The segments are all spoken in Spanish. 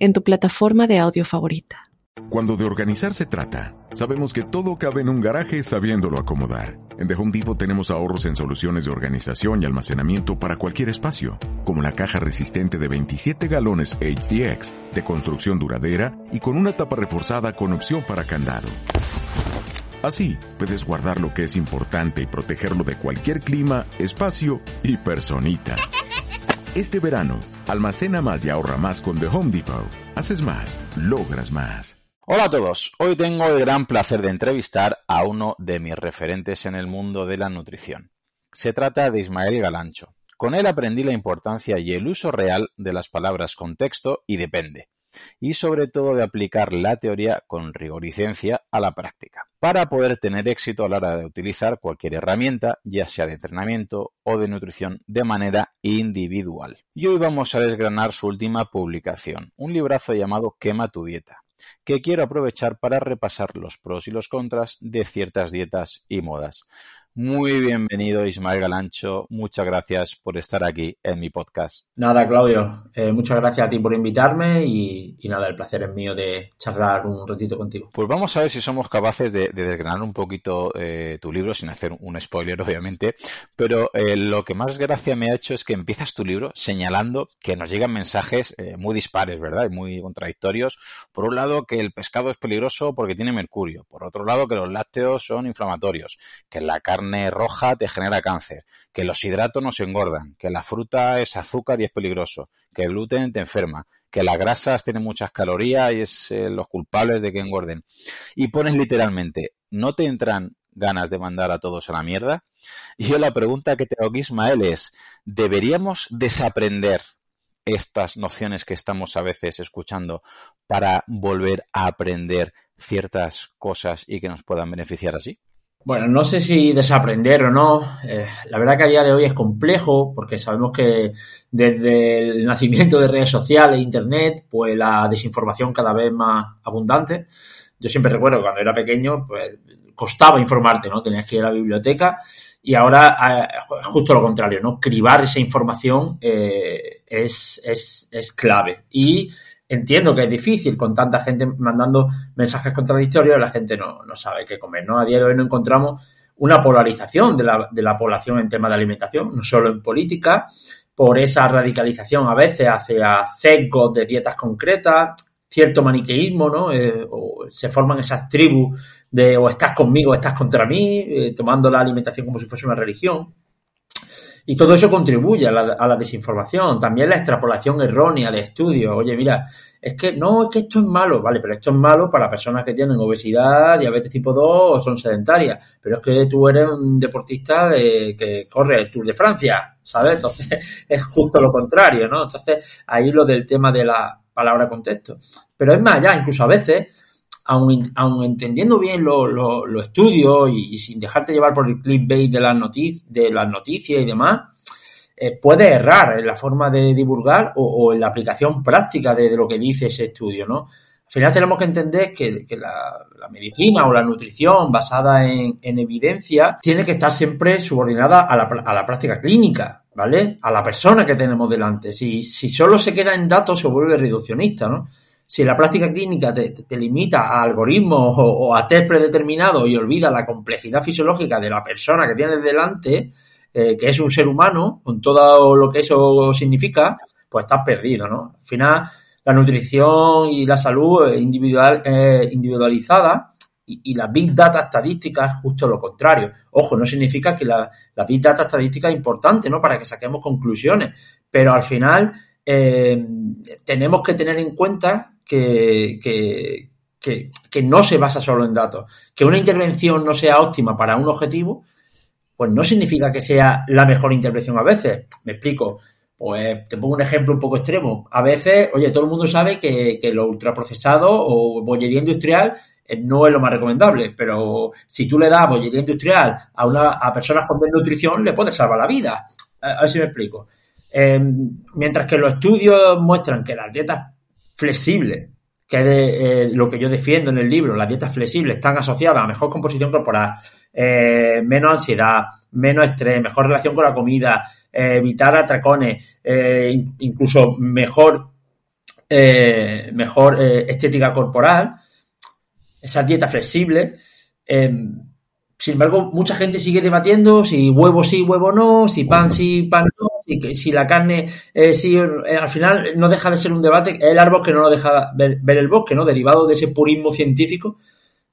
en tu plataforma de audio favorita. Cuando de organizar se trata, sabemos que todo cabe en un garaje sabiéndolo acomodar. En The Home Depot tenemos ahorros en soluciones de organización y almacenamiento para cualquier espacio, como la caja resistente de 27 galones HDX, de construcción duradera y con una tapa reforzada con opción para candado. Así, puedes guardar lo que es importante y protegerlo de cualquier clima, espacio y personita. Este verano, almacena más y ahorra más con The Home Depot. Haces más, logras más. Hola a todos, hoy tengo el gran placer de entrevistar a uno de mis referentes en el mundo de la nutrición. Se trata de Ismael Galancho. Con él aprendí la importancia y el uso real de las palabras contexto y depende y sobre todo de aplicar la teoría con rigoricencia a la práctica, para poder tener éxito a la hora de utilizar cualquier herramienta, ya sea de entrenamiento o de nutrición, de manera individual. Y hoy vamos a desgranar su última publicación, un librazo llamado Quema tu dieta, que quiero aprovechar para repasar los pros y los contras de ciertas dietas y modas. Muy bienvenido Ismael Galancho, muchas gracias por estar aquí en mi podcast. Nada, Claudio, eh, muchas gracias a ti por invitarme y, nada, el placer es mío de charlar un ratito contigo. Pues vamos a ver si somos capaces de, desgranar un poquito eh, tu libro, sin hacer un spoiler obviamente, pero eh, lo que más gracia me ha hecho es que empiezas tu libro señalando que nos llegan mensajes muy dispares, ¿verdad? Y muy contradictorios. Por un lado, que el pescado es peligroso porque tiene mercurio, por otro lado, que los lácteos son inflamatorios, que la carne carne roja te genera cáncer, que los hidratos nos engordan, que la fruta es azúcar y es peligroso, que el gluten te enferma, que las grasas tienen muchas calorías y es eh, los culpables de que engorden. Y pones literalmente, ¿no te entran ganas de mandar a todos a la mierda? Y yo la pregunta que te hago, Ismael, es, ¿deberíamos desaprender estas nociones que estamos a veces escuchando para volver a aprender ciertas cosas y que nos puedan beneficiar así? Bueno, no sé si desaprender o no. Eh, la verdad que a día de hoy es complejo porque sabemos que desde el nacimiento de redes sociales e Internet, pues la desinformación cada vez más abundante. Yo siempre recuerdo cuando era pequeño, pues costaba informarte, ¿no? Tenías que ir a la biblioteca y ahora es eh, justo lo contrario, ¿no? Cribar esa información eh, es, es, es clave. Y entiendo que es difícil con tanta gente mandando mensajes contradictorios, la gente no, sabe qué comer, ¿no? A día de hoy no encontramos una polarización de la, de la población en tema de alimentación, no solo en política, por esa radicalización a veces hacia sesgos de dietas concretas, cierto maniqueísmo, ¿no? Eh, o se forman esas tribus de o estás conmigo o estás contra mí, eh, tomando la alimentación como si fuese una religión. Y todo eso contribuye a la, desinformación. También la extrapolación errónea de estudios. Oye, mira, es que no, es que esto es malo, vale, pero esto es malo para personas que tienen obesidad, diabetes tipo 2 o son sedentarias. Pero es que tú eres un deportista de, que corre el Tour de Francia, ¿sabes? Entonces es justo lo contrario, ¿no? Entonces ahí lo del tema de la palabra contexto. Pero es más allá, incluso a veces aun, entendiendo bien los lo, estudios y, sin dejarte llevar por el clickbait de las, de las noticias y demás, eh, puedes errar en la forma de divulgar o, en la aplicación práctica de, lo que dice ese estudio, ¿no? Al final tenemos que entender que, la, medicina o la nutrición basada en, evidencia tiene que estar siempre subordinada a la, a la, práctica clínica, ¿vale? A la persona que tenemos delante. Si, si solo se queda en datos se vuelve reduccionista, ¿no? Si la práctica clínica te, limita a algoritmos o, a test predeterminados y olvida la complejidad fisiológica de la persona que tienes delante, eh, que es un ser humano, con todo lo que eso significa, pues estás perdido, ¿no? Al final, la nutrición y la salud individual, individualizada y, la Big Data estadística es justo lo contrario. Ojo, no significa que la, Big Data estadística es importante, ¿no? Para que saquemos conclusiones, pero al final eh, tenemos que tener en cuenta que, que, no se basa solo en datos. Que una intervención no sea óptima para un objetivo, pues no significa que sea la mejor intervención a veces. Me explico. Pues te pongo un ejemplo un poco extremo. A veces, oye, todo el mundo sabe que, que lo ultraprocesado o bollería industrial eh, no es lo más recomendable, pero si tú le das bollería industrial a, una, a personas con desnutrición, le puedes salvar la vida. A ver si me explico. Em, mientras que los estudios muestran que las dietas flexibles, que es eh, lo que yo defiendo en el libro, las dietas flexibles están asociadas a mejor composición corporal, eh, menos ansiedad, menos estrés, mejor relación con la comida, eh, evitar atracones, incluso mejor, mejor estética corporal, esa dieta flexible. sin embargo, mucha gente sigue debatiendo si huevo sí, huevo no, si pan sí, pan no, si, si la carne sí, al final no deja de ser un debate, es el árbol que no lo deja ver, el bosque, ¿no? Derivado de ese purismo científico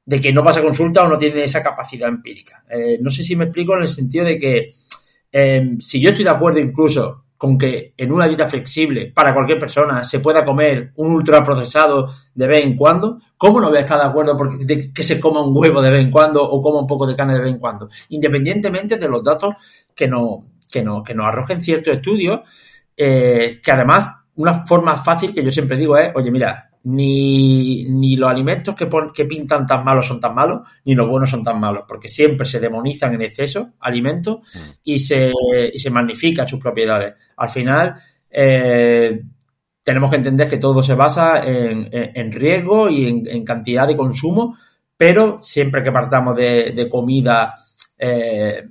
de que no pasa consulta o no tiene esa capacidad empírica. no sé si me explico en el sentido de que Em, si yo estoy de acuerdo incluso con que en una dieta flexible para cualquier persona se pueda comer un ultraprocesado de vez en cuando, ¿cómo no voy a estar de acuerdo porque, de que se coma un huevo de vez en cuando o coma un poco de carne de vez en cuando? Independientemente de los datos que, no, que, no, que nos arrojen ciertos estudios, eh, que además una forma fácil que yo siempre digo es, oye, mira, ni, ni los alimentos que, que pintan tan malos son tan malos, ni los buenos son tan malos, porque siempre se demonizan en exceso alimentos mm. y se, y se magnifican sus propiedades. Al final, eh, tenemos que entender que todo se basa en, en, riesgo y en, cantidad de consumo, pero siempre que partamos de, de comida eh,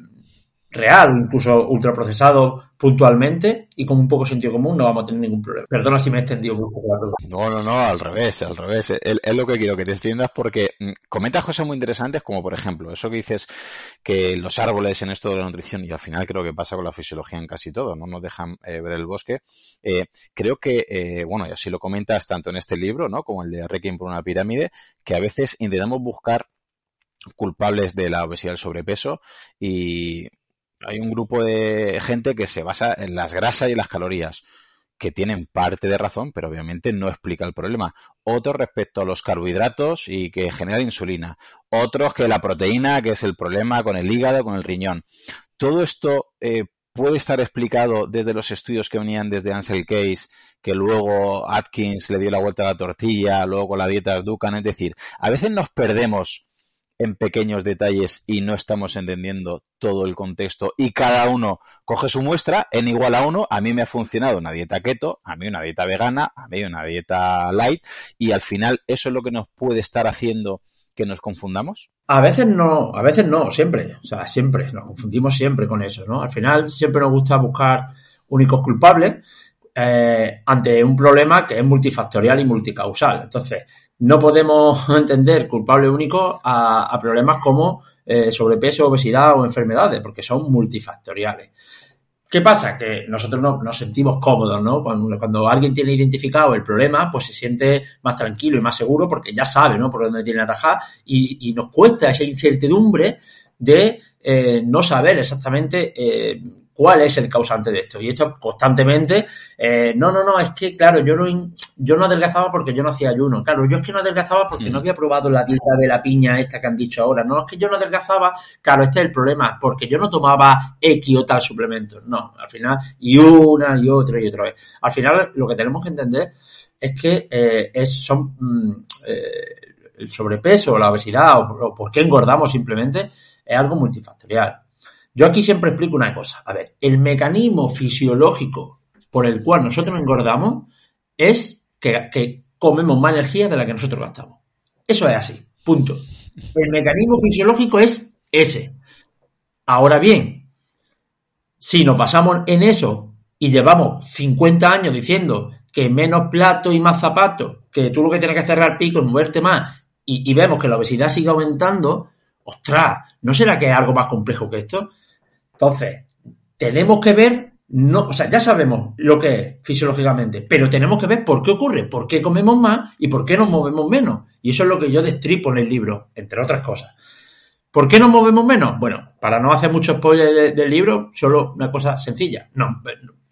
real, incluso ultraprocesado puntualmente y con un poco sentido común no vamos a tener ningún problema. Perdona si me he extendido mucho. No, no, no, al revés, al revés. Es, lo que quiero que te extiendas porque mm, comentas cosas muy interesantes como por ejemplo eso que dices que los árboles en esto de la nutrición y al final creo que pasa con la fisiología en casi todo, no nos dejan eh, ver el bosque. Eh, creo que, eh, bueno, y así lo comentas tanto en este libro, ¿no? Como el de Requiem por una pirámide, que a veces intentamos buscar culpables de la obesidad y el sobrepeso y hay un grupo de gente que se basa en las grasas y las calorías, que tienen parte de razón, pero obviamente no explica el problema. Otros respecto a los carbohidratos y que genera insulina. Otros que la proteína, que es el problema con el hígado, con el riñón. Todo esto eh, puede estar explicado desde los estudios que venían desde Ansel Case, que luego Atkins le dio la vuelta a la tortilla, luego con la dieta Dukan. Es decir, a veces nos perdemos en pequeños detalles y no estamos entendiendo todo el contexto y cada uno coge su muestra en igual a uno, a mí me ha funcionado una dieta keto, a mí una dieta vegana, a mí una dieta light y al final eso es lo que nos puede estar haciendo que nos confundamos? A veces no, a veces no, siempre, o sea, siempre, nos confundimos siempre con eso, ¿no? Al final siempre nos gusta buscar únicos culpables eh, ante un problema que es multifactorial y multicausal. Entonces, no podemos entender culpable único a, problemas como eh, sobrepeso, obesidad o enfermedades, porque son multifactoriales. ¿Qué pasa? Que nosotros no, nos sentimos cómodos, ¿no? Cuando, alguien tiene identificado el problema, pues se siente más tranquilo y más seguro porque ya sabe, ¿no? Por dónde tiene que atajar y, y nos cuesta esa incertidumbre de eh, no saber exactamente eh, cuál es el causante de esto. Y esto constantemente, eh, no, no, no, es que, claro, yo no, yo no adelgazaba porque yo no hacía ayuno. Claro, yo es que no adelgazaba porque no había probado la dieta de la piña esta que han dicho ahora. No, es que yo no adelgazaba, claro, este es el problema, porque yo no tomaba X o tal suplemento. No, al final, y una y otra y otra vez. Al final, lo que tenemos que entender es que eh, es, son mm, eh, el sobrepeso, la obesidad o, o por qué engordamos simplemente es algo multifactorial yo aquí siempre explico una cosa. A ver, el mecanismo fisiológico por el cual nosotros engordamos es que, comemos más energía de la que nosotros gastamos. Eso es así. Punto. El mecanismo fisiológico es ese. Ahora bien, si nos basamos en eso y llevamos 50 años diciendo que menos plato y más zapatos, que tú lo que tienes que hacer al pico es moverte más y, y, vemos que la obesidad sigue aumentando, ostras, ¿no será que es algo más complejo que esto? Entonces, tenemos que ver, no, o sea, ya sabemos lo que es fisiológicamente, pero tenemos que ver por qué ocurre, por qué comemos más y por qué nos movemos menos. Y eso es lo que yo destripo en el libro, entre otras cosas. ¿Por qué nos movemos menos? Bueno, para no hacer mucho spoiler del libro, solo una cosa sencilla. No,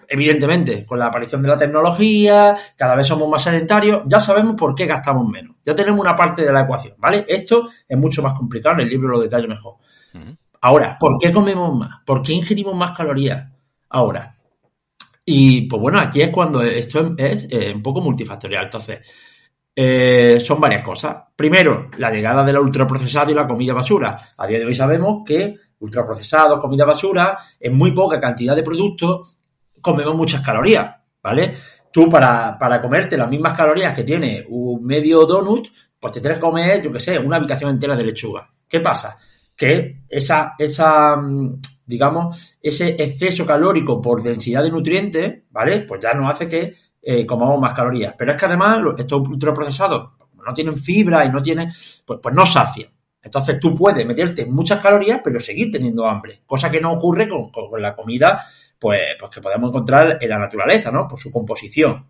evidentemente, con la aparición de la tecnología, cada vez somos más sedentarios, ya sabemos por qué gastamos menos. Ya tenemos una parte de la ecuación, ¿vale? Esto es mucho más complicado, en el libro lo detallo mejor. Ahora, ¿por qué comemos más? ¿Por qué ingerimos más calorías? Ahora, Y pues bueno, aquí es cuando esto es, un poco multifactorial. Entonces, eh, son varias cosas. Primero, la llegada de la ultraprocesado y la comida basura. A día de hoy sabemos que ultraprocesado, comida basura, en muy poca cantidad de productos comemos muchas calorías, ¿vale? Tú para, para comerte las mismas calorías que tiene un medio donut, pues te tienes que comer, yo qué sé, una habitación entera de lechuga. ¿Qué pasa? Que esa, esa, mm, digamos, ese exceso calórico por densidad de nutrientes, ¿vale? Pues ya nos hace que eh, comamos más calorías. Pero es que además estos ultraprocesados no tienen fibra y no tienen, pues, pues no sacian. Entonces tú puedes meterte muchas calorías, pero seguir teniendo hambre, cosa que no ocurre con, con la comida, pues, pues que podemos encontrar en la naturaleza, ¿no? Por su composición.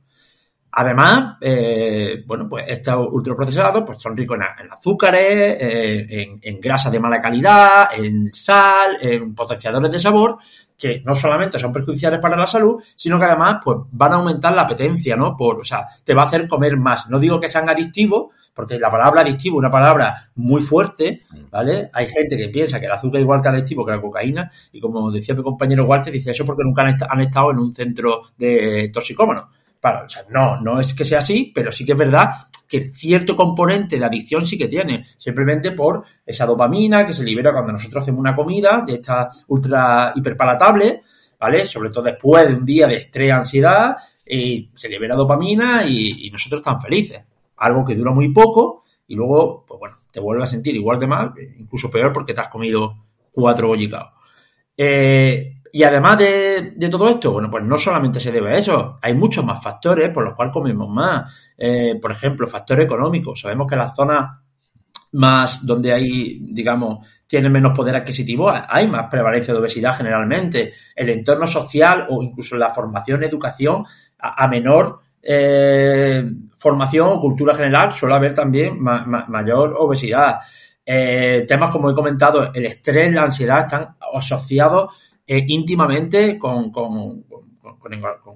Además, eh, bueno, pues estos ultraprocesados pues son ricos en, azúcares, eh, en, grasas de mala calidad, en sal, en potenciadores de sabor, que no solamente son perjudiciales para la salud, sino que además pues van a aumentar la apetencia, ¿no? Por, o sea, te va a hacer comer más. No digo que sean adictivos, porque la palabra adictivo es una palabra muy fuerte, ¿vale? Hay gente que piensa que el azúcar es igual que adictivo que la cocaína, y como decía mi compañero Walter, dice eso porque nunca han, estado en un centro de toxicómanos o sea, no, no es que sea así, pero sí que es verdad que cierto componente de adicción sí que tiene, simplemente por esa dopamina que se libera cuando nosotros hacemos una comida de esta ultra hiperpalatable, ¿vale? Sobre todo después de un día de estrés, ansiedad, y se libera dopamina y, nosotros estamos felices. Algo que dura muy poco y luego, pues bueno, te vuelve a sentir igual de mal, incluso peor porque te has comido cuatro bollicaos. Eh, y además de, todo esto, bueno, pues no solamente se debe a eso, hay muchos más factores por los cuales comemos más. Eh, por ejemplo, factor económico. Sabemos que las zonas más donde hay, digamos, tienen menos poder adquisitivo, hay más prevalencia de obesidad generalmente. El entorno social o incluso la formación, educación, a, menor eh, formación o cultura general suele haber también mayor obesidad. Eh, temas como he comentado, el estrés, la ansiedad están asociados eh, íntimamente con,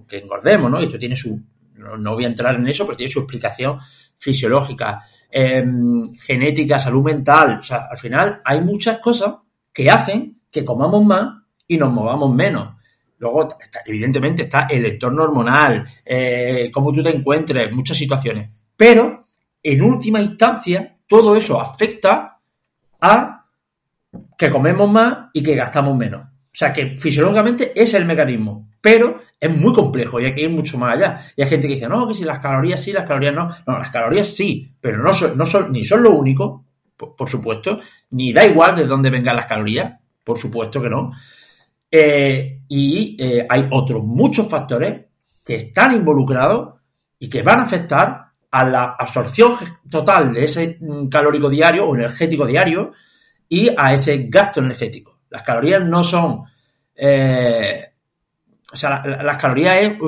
que engordemos, ¿no? Y esto tiene su, no, voy a entrar en eso, pero tiene su explicación fisiológica, em, genética, salud mental. O sea, al final hay muchas cosas que hacen que comamos más y nos movamos menos. Luego, evidentemente, está el entorno hormonal, eh, cómo tú te encuentres, muchas situaciones. Pero, en última instancia, todo eso afecta a que comemos más y que gastamos menos. O sea que fisiológicamente es el mecanismo, pero es muy complejo y hay que ir mucho más allá. Y hay gente que dice, no, que si las calorías sí, las calorías no. No, las calorías sí, pero no son, ni son lo único, por, supuesto, ni da igual de dónde vengan las calorías, por supuesto que no. Eh, y eh, hay otros muchos factores que están involucrados y que van a afectar a la absorción total de ese mm, calórico diario o energético diario y a ese gasto energético. Las calorías no son. Eh, o sea, las calorías es,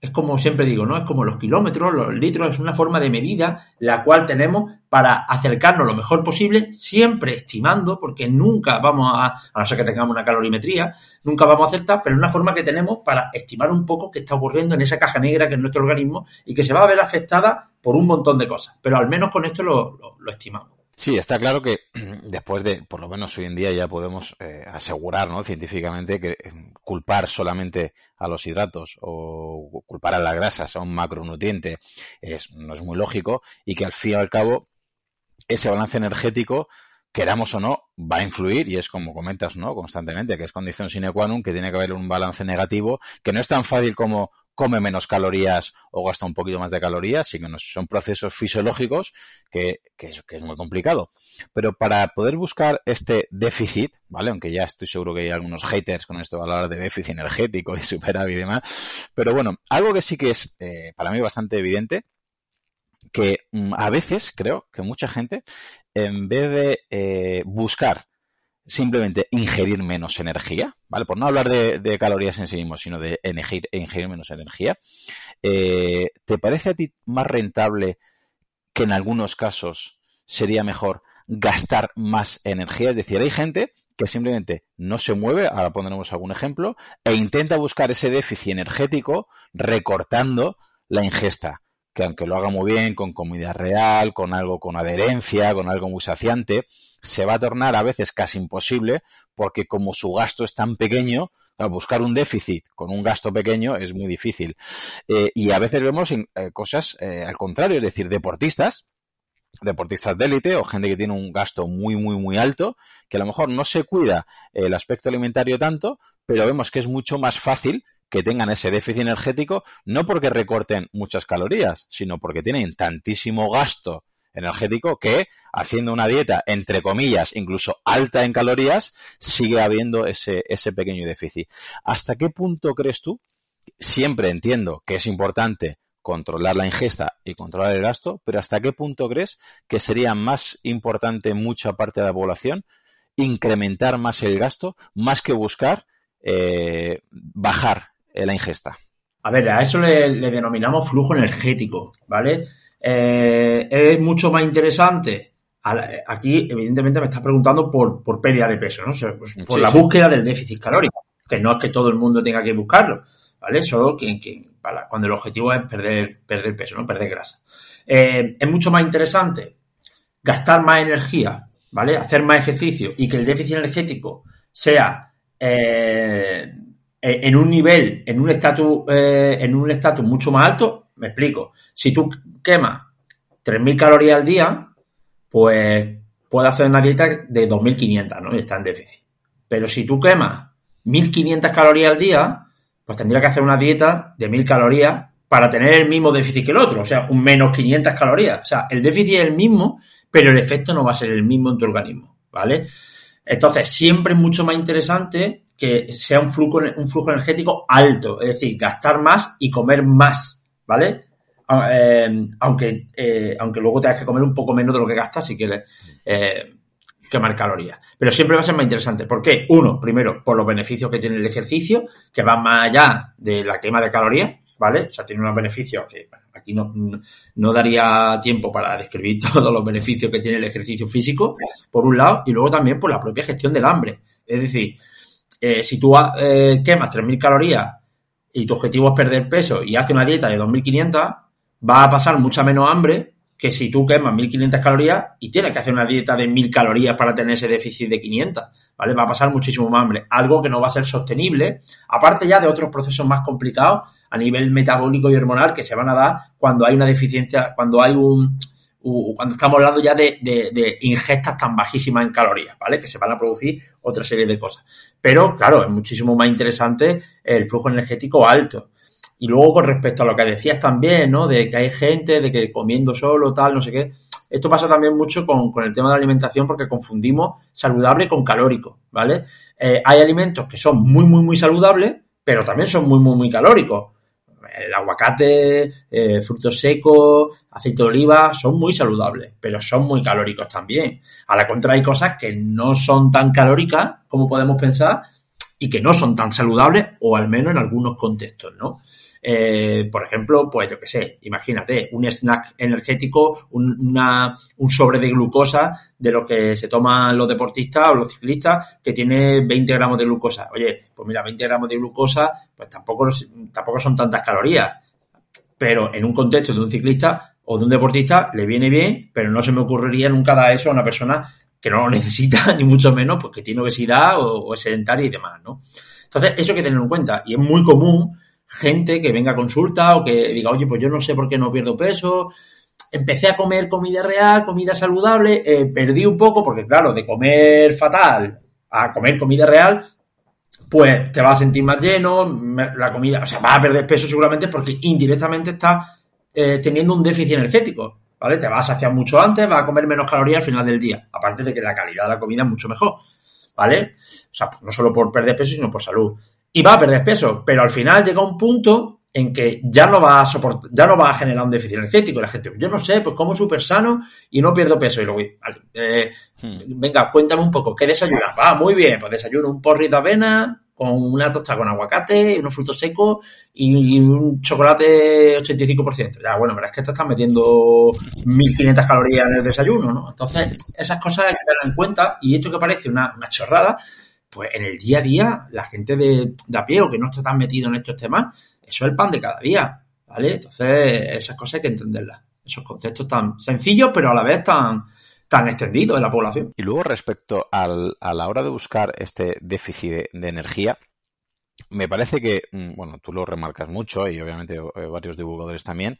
es como siempre digo, ¿no? Es como los kilómetros, los litros, es una forma de medida la cual tenemos para acercarnos lo mejor posible, siempre estimando, porque nunca vamos a, a no ser que tengamos una calorimetría, nunca vamos a acertar, pero es una forma que tenemos para estimar un poco qué está ocurriendo en esa caja negra que es nuestro organismo y que se va a ver afectada por un montón de cosas. Pero al menos con esto lo estimamos. Sí, está claro que después de, por lo menos hoy en día ya podemos eh, asegurar ¿no? científicamente que eh, culpar solamente a los hidratos o culpar a las grasas a un macronutriente es, no es muy lógico y que al fin y al cabo ese balance energético queramos o no, va a influir y es como comentas, ¿no? Constantemente, que es condición sine qua non, que tiene que haber un balance negativo, que no es tan fácil como come menos calorías o gasta un poquito más de calorías, sino que son procesos fisiológicos que, es, muy complicado. Pero para poder buscar este déficit, ¿vale? Aunque ya estoy seguro que hay algunos haters con esto de hablar de déficit energético y superávit y demás. Pero bueno, algo que sí que es eh, para mí bastante evidente, que mm, a veces creo que mucha gente, en vez de eh, buscar simplemente ingerir menos energía, ¿vale? Por no hablar de, calorías en sí mismo, sino de ingerir, menos energía. Eh, ¿Te parece a ti más rentable que en algunos casos sería mejor gastar más energía? Es decir, hay gente que simplemente no se mueve, ahora pondremos algún ejemplo, e intenta buscar ese déficit energético recortando la ingesta que aunque lo haga muy bien, con comida real, con algo con adherencia, con algo muy saciante, se va a tornar a veces casi imposible porque como su gasto es tan pequeño, buscar un déficit con un gasto pequeño es muy difícil. Eh, y a veces vemos eh, cosas eh, al contrario, es decir, deportistas deportistas de élite o gente que tiene un gasto muy, muy, muy alto, que a lo mejor no se cuida el aspecto alimentario tanto, pero vemos que es mucho más fácil que tengan ese déficit energético, no porque recorten muchas calorías, sino porque tienen tantísimo gasto energético que haciendo una dieta, entre comillas, incluso alta en calorías, sigue habiendo ese, ese pequeño déficit. ¿Hasta qué punto crees tú? Siempre entiendo que es importante controlar la ingesta y controlar el gasto, pero ¿hasta qué punto crees que sería más importante en mucha parte de la población incrementar más el gasto más que buscar eh, bajar la ingesta? A ver, a eso le, denominamos flujo energético, ¿vale? Eh, es mucho más interesante. Aquí, evidentemente, me estás preguntando por, por pérdida de peso, ¿no? Pues, por la búsqueda del déficit calórico, que no es que todo el mundo tenga que buscarlo, ¿vale? Solo quien, para, cuando el objetivo es perder, perder peso, ¿no? Perder grasa. Eh, es mucho más interesante gastar más energía, ¿vale? Hacer más ejercicio y que el déficit energético sea eh, en un nivel, en un estatus, en un estatus mucho más alto, me explico. Si tú quemas 3.000 calorías al día, pues puedes hacer una dieta de 2.500, ¿no? Y está en déficit. Pero si tú quemas 1.500 calorías al día, pues tendría que hacer una dieta de 1.000 calorías para tener el mismo déficit que el otro, o sea, un menos 500 calorías. O sea, el déficit es el mismo, pero el efecto no va a ser el mismo en tu organismo, ¿vale? Entonces, siempre es mucho más interesante que sea un flujo, un flujo energético alto, es decir, gastar más y comer más, ¿vale? Ah, eh, aunque, eh, aunque luego tengas que comer un poco menos de lo que gastas si quieres eh, quemar calorías. Pero siempre va a ser más interesante. ¿Por qué? Uno, primero, por los beneficios que tiene el ejercicio, que van más allá de la quema de calorías, ¿vale? O sea, tiene unos beneficios que aquí no, no daría tiempo para describir todos los beneficios que tiene el ejercicio físico, por un lado, y luego también por la propia gestión del hambre. Es decir, si tú quemas 3.000 calorías y tu objetivo es perder peso y haces una dieta de 2.500, va a pasar mucha menos hambre que si tú quemas 1500 calorías y tienes que hacer una dieta de 1000 calorías para tener ese déficit de 500, ¿vale? Va a pasar muchísimo más hambre, algo que no va a ser sostenible, aparte ya de otros procesos más complicados a nivel metabólico y hormonal que se van a dar cuando hay una deficiencia, cuando hay un, cuando estamos hablando ya de, de, ingestas tan bajísimas en calorías, ¿vale? Que se van a producir otra serie de cosas. Pero, claro, es muchísimo más interesante el flujo energético alto. Y luego con respecto a lo que decías también, ¿no? De que hay gente, de que comiendo solo, tal, no sé qué. Esto pasa también mucho con, el tema de la alimentación porque confundimos saludable con calórico, ¿vale? Eh, hay alimentos que son muy, muy, muy saludables, pero también son muy, muy, muy calóricos. El aguacate, eh, frutos secos, aceite de oliva, son muy saludables, pero son muy calóricos también. A la contra hay cosas que no son tan calóricas como podemos pensar y que no son tan saludables, o al menos en algunos contextos, ¿no? Eh, por ejemplo, pues yo qué sé, imagínate, un snack energético, un, una, un sobre de glucosa de lo que se toman los deportistas o los ciclistas que tiene 20 gramos de glucosa. Oye, pues mira, 20 gramos de glucosa, pues tampoco, tampoco son tantas calorías. Pero en un contexto de un ciclista o de un deportista le viene bien, pero no se me ocurriría nunca dar eso a una persona que no lo necesita, ni mucho menos, porque tiene obesidad o, o es sedentaria y demás, ¿no? Entonces, eso hay que tener en cuenta. Y es muy común gente que venga a consulta o que diga, oye, pues yo no sé por qué no pierdo peso, empecé a comer comida real, comida saludable, eh, perdí un poco, porque claro, de comer fatal a comer comida real, pues te vas a sentir más lleno, la comida, o sea, vas a perder peso seguramente porque indirectamente estás eh, teniendo un déficit energético, ¿vale? Te vas a saciar mucho antes, vas a comer menos calorías al final del día, aparte de que la calidad de la comida es mucho mejor, ¿vale? O sea, no solo por perder peso, sino por salud y va a perder peso, pero al final llega un punto en que ya no va a soportar, ya no va a generar un déficit energético. Y la gente, yo no sé, pues como súper sano y no pierdo peso. Y luego, vale, eh, hmm. venga, cuéntame un poco, ¿qué desayunas? Va, muy bien, pues desayuno un porrito de avena con una tosta con aguacate, unos frutos secos y, un chocolate 85%. Ya, bueno, pero es que te estás metiendo 1500 calorías en el desayuno, ¿no? Entonces, esas cosas hay que tener en cuenta y esto que parece una, una chorrada, pues en el día a día, la gente de, a pie o que no está tan metido en estos temas, eso es el pan de cada día, ¿vale? Entonces, esas cosas hay que entenderlas. Esos conceptos tan sencillos, pero a la vez tan, tan extendidos en la población. Y luego, respecto al, a la hora de buscar este déficit de, energía, me parece que, mm, bueno, tú lo remarcas mucho y obviamente eh, varios divulgadores también,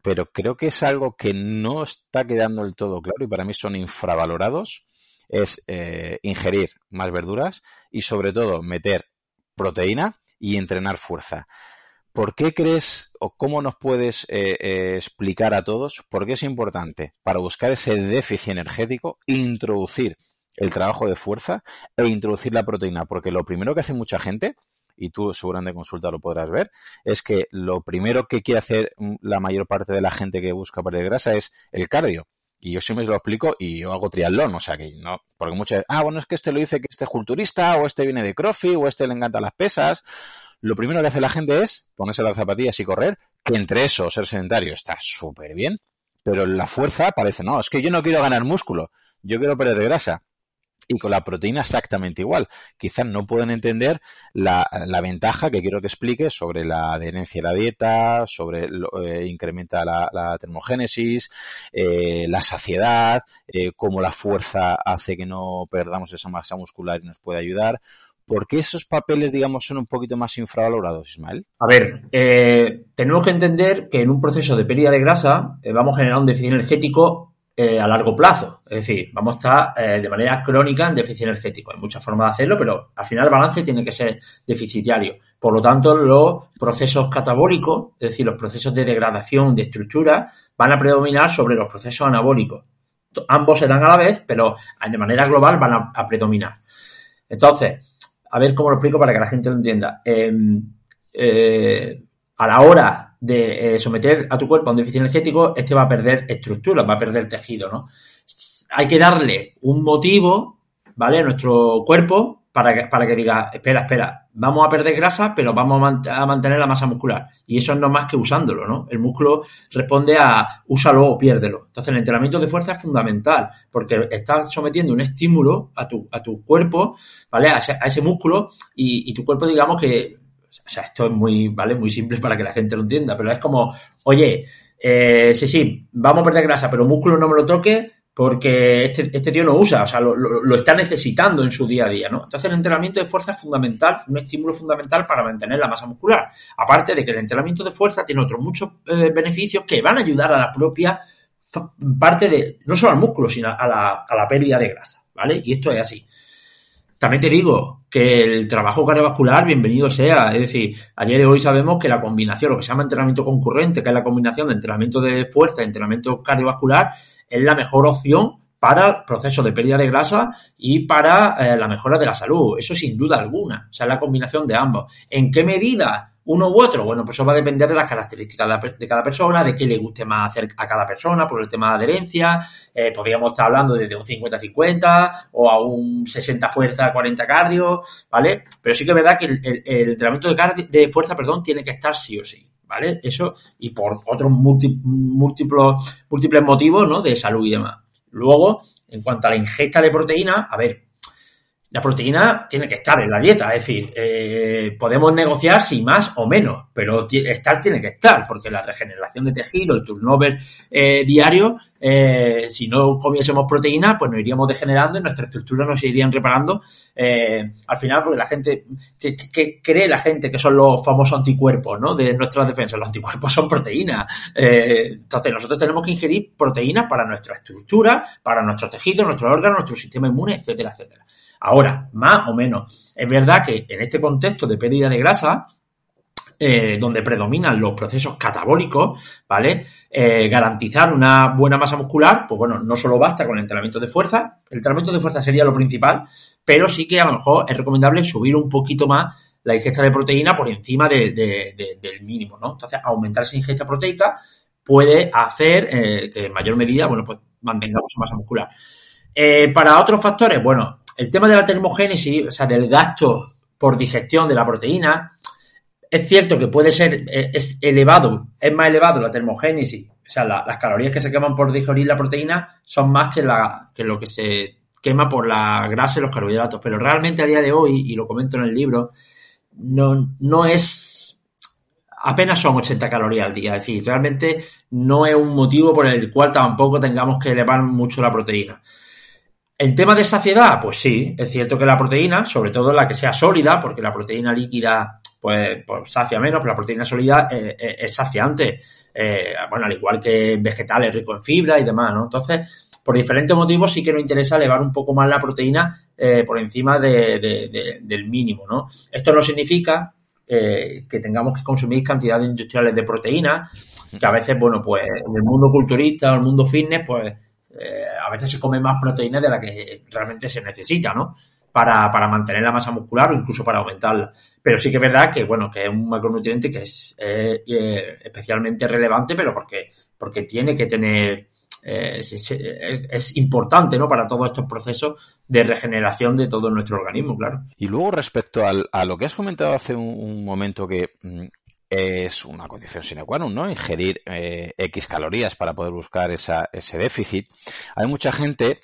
pero creo que es algo que no está quedando del todo claro y para mí son infravalorados, es eh, ingerir más verduras y sobre todo meter proteína y entrenar fuerza. ¿Por qué crees o cómo nos puedes eh, explicar a todos por qué es importante para buscar ese déficit energético introducir el trabajo de fuerza e introducir la proteína? Porque lo primero que hace mucha gente y tú seguramente consulta lo podrás ver, es que lo primero que quiere hacer mm, la mayor parte de la gente que busca perder grasa es el cardio. Y yo siempre lo explico y yo hago triatlón, o sea que no, porque muchas veces, ah, bueno, es que este lo dice que este es culturista, o este viene de CrossFit, o este le encanta las pesas. Lo primero que hace la gente es ponerse las zapatillas y correr, que entre eso, ser sedentario, está súper bien, pero la fuerza parece, no, es que yo no quiero ganar músculo, yo quiero perder grasa y con la proteína exactamente igual. Quizás no pueden entender la, ventaja que quiero que explique sobre la adherencia a la dieta, sobre lo, eh, incrementa la, termogénesis, eh, la saciedad, eh, cómo la fuerza hace que no perdamos esa masa muscular y nos puede ayudar. ¿Por qué esos papeles, digamos, son un poquito más infravalorados, Ismael? A ver, eh, tenemos que entender que en un proceso de pérdida de grasa vamos a generar un déficit energético eh, a largo plazo. Es decir, vamos a estar eh, de manera crónica en déficit energético. Hay muchas formas de hacerlo, pero al final el balance tiene que ser deficitario. Por lo tanto, los procesos catabólicos, es decir, los procesos de degradación de estructura, van a predominar sobre los procesos anabólicos. Ambos se dan a la vez, pero de manera global van a, predominar. Entonces, a ver cómo lo explico para que la gente lo entienda. Em, eh, a la hora de eh, someter a tu cuerpo a un déficit energético, este va a perder estructura, va a perder tejido, ¿no? Hay que darle un motivo, ¿vale? A nuestro cuerpo para que, para que diga, espera, espera, vamos a perder grasa, pero vamos a, mantener la masa muscular. Y eso no más que usándolo, ¿no? El músculo responde a úsalo o piérdelo. Entonces, el entrenamiento de fuerza es fundamental, porque estás sometiendo un estímulo a tu, a tu cuerpo, ¿vale? A ese, a ese músculo y, y tu cuerpo, digamos que o sea, esto es muy, ¿vale? Muy simple para que la gente lo entienda, pero es como, oye, eh, sí, sí, vamos a perder grasa, pero músculo no me lo toque porque este, este tío no usa, o sea, lo, está necesitando en su día a día, ¿no? Entonces el entrenamiento de fuerza es fundamental, un estímulo fundamental para mantener la masa muscular. Aparte de que el entrenamiento de fuerza tiene otros muchos eh, beneficios que van a ayudar a la propia parte de, no solo al músculo, sino a la, a la pérdida de grasa, ¿vale? Y esto es así. También te digo que el trabajo cardiovascular, bienvenido sea. Es decir, a día de hoy sabemos que la combinación, lo que se llama entrenamiento concurrente, que es la combinación de entrenamiento de fuerza y entrenamiento cardiovascular, es la mejor opción para procesos de pérdida de grasa y para eh, la mejora de la salud. Eso sin duda alguna. O sea, la combinación de ambos. ¿En qué medida uno u otro? Bueno, pues eso va a depender de las características de cada persona, de qué le guste más hacer a cada persona por el tema de adherencia. Eh, podríamos estar hablando desde un 50-50 o a un 60 fuerza, 40 cardio, ¿vale? Pero sí que es verdad que el, el, entrenamiento de, de fuerza, perdón, tiene que estar sí o sí. ¿Vale? Eso y por otros múltiplos, múltiples motivos, ¿no? De salud y demás. Luego, en cuanto a la ingesta de proteína, a ver, la proteína tiene que estar en la dieta, es decir, eh, podemos negociar si más o menos, pero estar tiene que estar, porque la regeneración de tejido, el turnover eh, diario, eh, si no comiésemos proteína, pues nos iríamos degenerando y nuestras estructuras nos irían reparando. Al final, porque la gente, que, cree la gente que son los famosos anticuerpos, ¿no? De nuestras defensas. Los anticuerpos son proteínas. Entonces, nosotros tenemos que ingerir proteínas para nuestra estructura, para nuestros tejidos, nuestros órganos, nuestro sistema inmune, etcétera, etcétera. Ahora, más o menos. Es verdad que en este contexto de pérdida de grasa, eh, donde predominan los procesos catabólicos, ¿vale? Eh, garantizar una buena masa muscular, pues bueno, no solo basta con el entrenamiento de fuerza, el entrenamiento de fuerza sería lo principal, pero sí que a lo mejor es recomendable subir un poquito más la ingesta de proteína por encima de, de, de, del mínimo, ¿no? Entonces, aumentar esa ingesta proteica puede hacer eh, que en mayor medida, bueno, pues mantengamos masa muscular. Para otros factores, bueno, el tema de la termogénesis, o sea, del gasto por digestión de la proteína, es cierto que puede ser, es elevado, es más elevado la termogénesis, o sea, la, las calorías que se queman por digerir la proteína son más que, la, que lo que se quema por la grasa y los carbohidratos, pero realmente a día de hoy, y lo comento en el libro, no, no es, apenas son 80 calorías al día, es decir, realmente no es un motivo por el cual tampoco tengamos que elevar mucho la proteína. El tema de saciedad, pues sí, es cierto que la proteína, sobre todo la que sea sólida, porque la proteína líquida pues, pues sacia menos, pero la proteína sólida eh, eh, es saciante. Eh, bueno, al igual que vegetales ricos en fibra y demás, ¿no? Entonces, por diferentes motivos sí que nos interesa elevar un poco más la proteína por encima del mínimo, ¿no? Esto no significa que tengamos que consumir cantidades industriales de proteína, que a veces, bueno, pues en el mundo culturista o el mundo fitness, pues a veces se come más proteína de la que realmente se necesita, ¿no? Para, para, mantener la masa muscular o incluso para aumentarla. Pero sí que es verdad que, bueno, que es un macronutriente que es eh, especialmente relevante, pero porque, porque tiene que tener, eh, es, importante, ¿no? Para todos estos procesos de regeneración de todo nuestro organismo, claro. Y luego respecto a lo que has comentado hace un, momento que mm, es una condición sine qua non, ¿no? Ingerir eh, X calorías para poder buscar esa, ese déficit. Hay mucha gente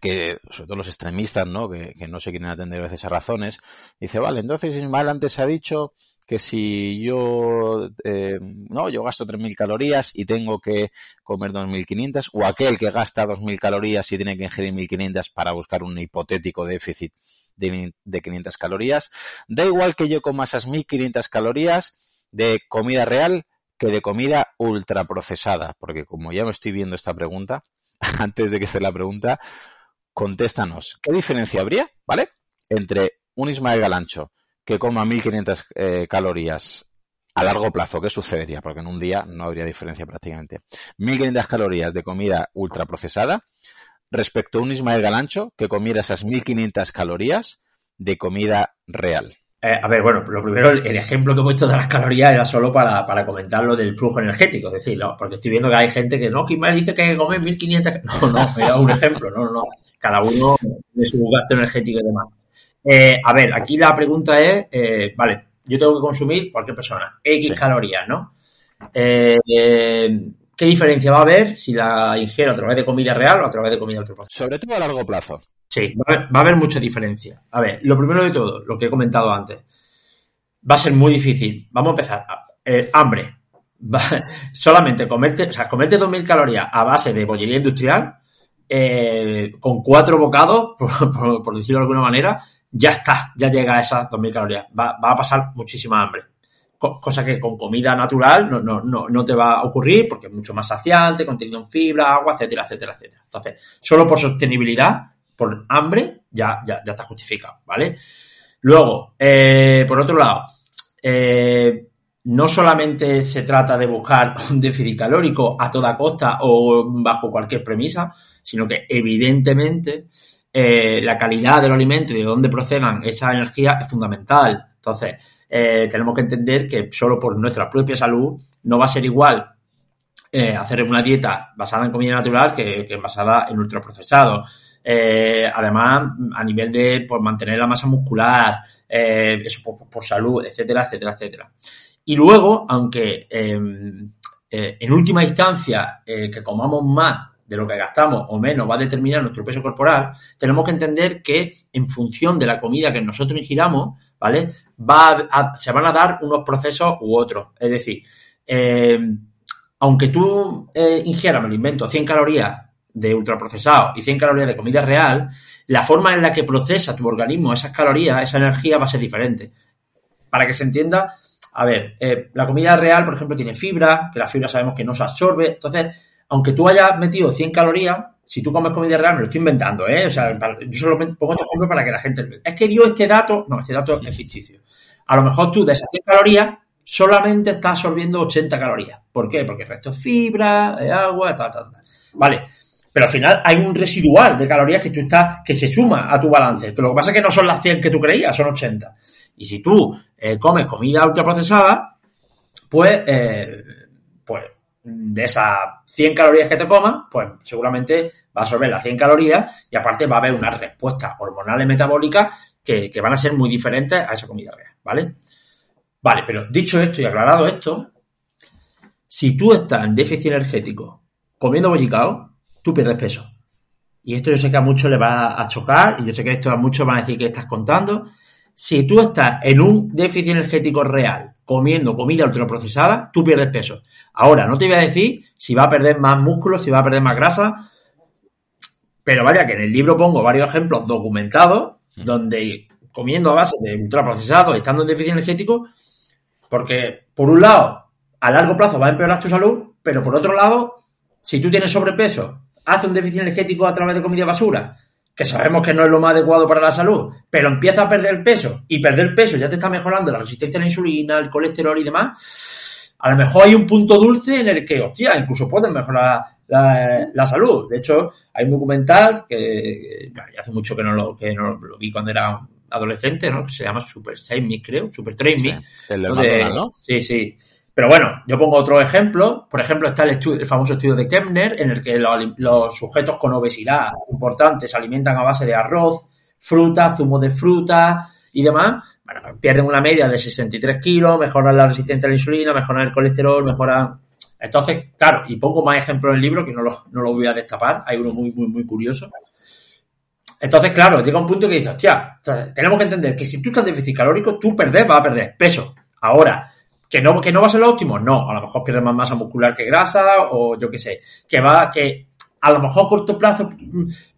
que, sobre todo los extremistas, ¿no? Que, no se quieren atender a veces a razones, dice, vale, entonces Ismael antes ha dicho que si yo, eh, no, yo gasto 3.000 calorías y tengo que comer 2.500, o aquel que gasta 2.000 calorías y tiene que ingerir 1.500 para buscar un hipotético déficit de, de 500 calorías, da igual que yo coma esas 1.500 calorías de comida real que de comida ultraprocesada, porque como ya me estoy viendo esta pregunta, antes de que esté la pregunta, contéstanos, ¿qué diferencia habría, ¿vale? Entre un Ismael Galancho que coma 1500 eh, calorías a largo plazo, ¿qué sucedería? Porque en un día no habría diferencia prácticamente. 1500 calorías de comida ultraprocesada respecto a un Ismael Galancho que comiera esas 1500 calorías de comida real. Eh, a ver, bueno, lo primero, el ejemplo que he puesto de las calorías era solo para, para comentar lo del flujo energético, es decir, porque estoy viendo que hay gente que no, que dice que come 1500. No, no, era un ejemplo, no, no, cada uno de su gasto energético y demás. Eh, a ver, aquí la pregunta es, eh, vale, yo tengo que consumir, cualquier persona, X calorías, ¿no? ¿Qué diferencia va a haber si la ingiero a través de comida real o a través de comida ultraprocesada? Sobre todo a largo plazo. Sí, va a, haber, mucha diferencia. A ver, lo primero de todo, lo que he comentado antes, va a ser muy difícil. Vamos a empezar. Eh, hambre. solamente comerte, o sea, comerte 2.000 calorías a base de bollería industrial, eh, con cuatro bocados, por, decirlo de alguna manera, ya está, ya llega a esas 2.000 calorías. Va, a pasar muchísima hambre. Cosa que con comida natural no, no, no, no, te va a ocurrir porque es mucho más saciante, contiene fibra, agua, etcétera, etcétera, etcétera. Entonces, solo por sostenibilidad por hambre, ya, ya, ya está justificado, ¿vale? Luego, eh, por otro lado, eh, no solamente se trata de buscar un déficit calórico a toda costa o bajo cualquier premisa, sino que evidentemente eh, la calidad del alimento y de dónde procedan esa energía es fundamental. Entonces, tenemos que entender que solo por nuestra propia salud no va a ser igual hacer una dieta basada en comida natural que, basada en ultraprocesados eh, además, a nivel de pues, mantener la masa muscular, eh, eso por, salud, etcétera, etcétera, etcétera. Y luego, aunque em, eh, en última instancia que comamos más de lo que gastamos o menos va a determinar nuestro peso corporal, tenemos que entender que en función de la comida que nosotros ingiramos, ¿vale? Va se van a dar unos procesos u otros. Es decir, em, aunque tú ingieras, me lo invento, 100 calorías de ultraprocesado y 100 calorías de comida real, la forma en la que procesa tu organismo esas calorías, esa energía va a ser diferente. Para que se entienda, a ver, eh, la comida real, por ejemplo, tiene fibra, que la fibra sabemos que no se absorbe. Entonces, aunque tú hayas metido 100 calorías, si tú comes comida real, me lo estoy inventando, ¿eh? O sea, yo solo pongo este ejemplo para que la gente... Es que dio este dato... No, este dato es ficticio. A lo mejor tú de esas 100 calorías solamente estás absorbiendo 80 calorías. ¿Por qué? Porque el resto es fibra, agua, tal, tal, tal. Vale, pero al final hay un residual de calorías que tú estás, que se suma a tu balance. Que lo que pasa es que no son las 100 que tú creías, son 80. Y si tú eh, comes comida ultraprocesada, pues, eh, pues de esas 100 calorías que te comas, pues seguramente va a absorber las 100 calorías y aparte va a haber unas respuestas hormonales metabólicas que, que van a ser muy diferentes a esa comida real, ¿vale? Vale, pero dicho esto y aclarado esto, si tú estás en déficit energético comiendo bollicao, tú pierdes peso. Y esto yo sé que a muchos le va a chocar y yo sé que esto a muchos van a decir que estás contando. Si tú estás en un déficit energético real comiendo comida ultraprocesada, tú pierdes peso. Ahora, no te voy a decir si va a perder más músculo, si va a perder más grasa, Pero vaya que en el libro pongo varios ejemplos documentados donde comiendo a base de ultraprocesados, estando en déficit energético, porque por un lado, a largo plazo va a empeorar tu salud, pero por otro lado, si tú tienes sobrepeso, hace un déficit energético a través de comida basura, que sabemos que no es lo más adecuado para la salud, pero empieza a perder peso y perder peso ya te está mejorando la resistencia a la insulina, el colesterol y demás, a lo mejor hay un punto dulce en el que, hostia, incluso pueden mejorar la, salud. De hecho, hay un documental que, hace mucho que no lo, que no lo vi cuando era adolescente, ¿no? Que se llama Super Save creo, Super Train Me. el de, ¿no? Sí, sí. Pero bueno, yo pongo otro ejemplo. Por ejemplo, está el, estudio, el famoso estudio de Kemner, en el que los, sujetos con obesidad importantes se alimentan a base de arroz, fruta, zumo de fruta y demás. Bueno, pierden una media de 63 kilos, mejoran la resistencia a la insulina, mejoran el colesterol, mejoran... Entonces, claro, y pongo más ejemplos en el libro que no lo, no lo voy a destapar. Hay uno muy, muy, muy curioso. Entonces, claro, llega un punto que dices, hostia, tenemos que entender que si tú estás en déficit calórico, tú perder, vas a perder peso. Ahora, que no, que no va a ser lo óptimo, no, a lo mejor pierdes más masa muscular que grasa, o yo qué sé, que va, que a lo mejor a corto plazo,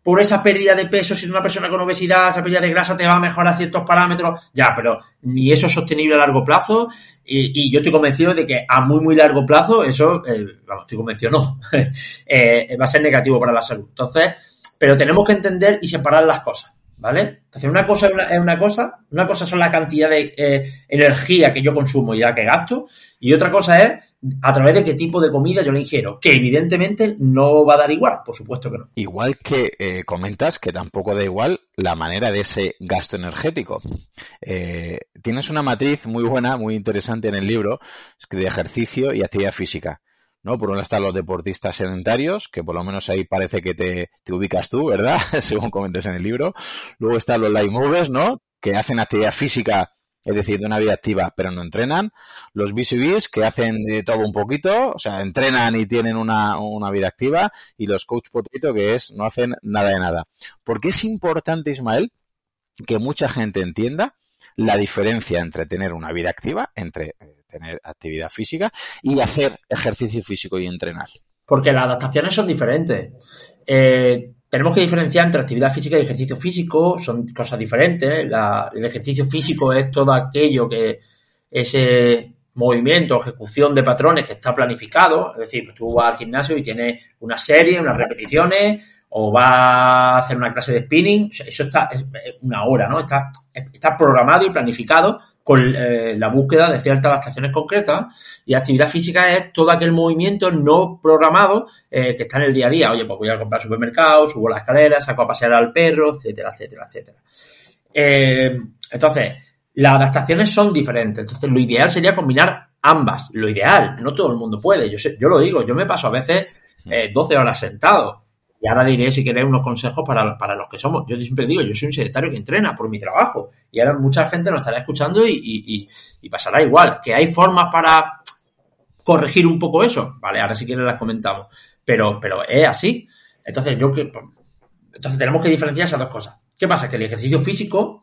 por esa pérdida de peso, si es una persona con obesidad, esa pérdida de grasa te va a mejorar ciertos parámetros, ya, pero ni eso es sostenible a largo plazo, y, yo estoy convencido de que a muy, muy largo plazo, eso, eh, estoy convencido, no, eh, va a ser negativo para la salud. Entonces, pero tenemos que entender y separar las cosas, ¿vale? Entonces, una cosa es una, cosa, una cosa son la cantidad de eh, energía que yo consumo y la que gasto, y otra cosa es a través de qué tipo de comida yo le ingiero, que evidentemente no va a dar igual, por supuesto que no. Igual que eh, comentas que tampoco da igual la manera de ese gasto energético. Eh, tienes una matriz muy buena, muy interesante en el libro, de ejercicio y actividad física. ¿No? Por un están los deportistas sedentarios, que por lo menos ahí parece que te, te ubicas tú, ¿verdad? Según comentes en el libro. Luego están los light movers, ¿no? Que hacen actividad física, es decir, de una vida activa, pero no entrenan. Los BCBs, que hacen de todo un poquito, o sea, entrenan y tienen una, una vida activa. Y los coach potato, que es, no hacen nada de nada. ¿Por qué es importante, Ismael, que mucha gente entienda la diferencia entre tener una vida activa, entre eh, tener actividad física y hacer ejercicio físico y entrenar. Porque las adaptaciones son diferentes. Eh, tenemos que diferenciar entre actividad física y ejercicio físico, son cosas diferentes. el ejercicio físico es todo aquello que ese movimiento, ejecución de patrones que está planificado, es decir, tú vas al gimnasio y tienes una serie, unas repeticiones, o vas a hacer una clase de spinning, eso está es una hora, ¿no? Está, está programado y planificado con eh, la búsqueda de ciertas adaptaciones concretas y actividad física es todo aquel movimiento no programado eh, que está en el día a día. Oye, pues voy a comprar supermercado, subo la escalera, saco a pasear al perro, etcétera, etcétera, etcétera. Eh, entonces, las adaptaciones son diferentes. Entonces, lo ideal sería combinar ambas. Lo ideal, no todo el mundo puede. Yo, sé, yo lo digo, yo me paso a veces 12 horas sentado y ahora diré, si queréis, unos consejos para, para, los que somos. Yo siempre digo, yo soy un secretario que entrena por mi trabajo. Y ahora mucha gente nos estará escuchando y, y, pasará igual. Que hay formas para corregir un poco eso. Vale, ahora si quieres las comentamos. Pero, pero es así. Entonces, yo que. Entonces tenemos que diferenciar esas dos cosas. ¿Qué pasa? Que el ejercicio físico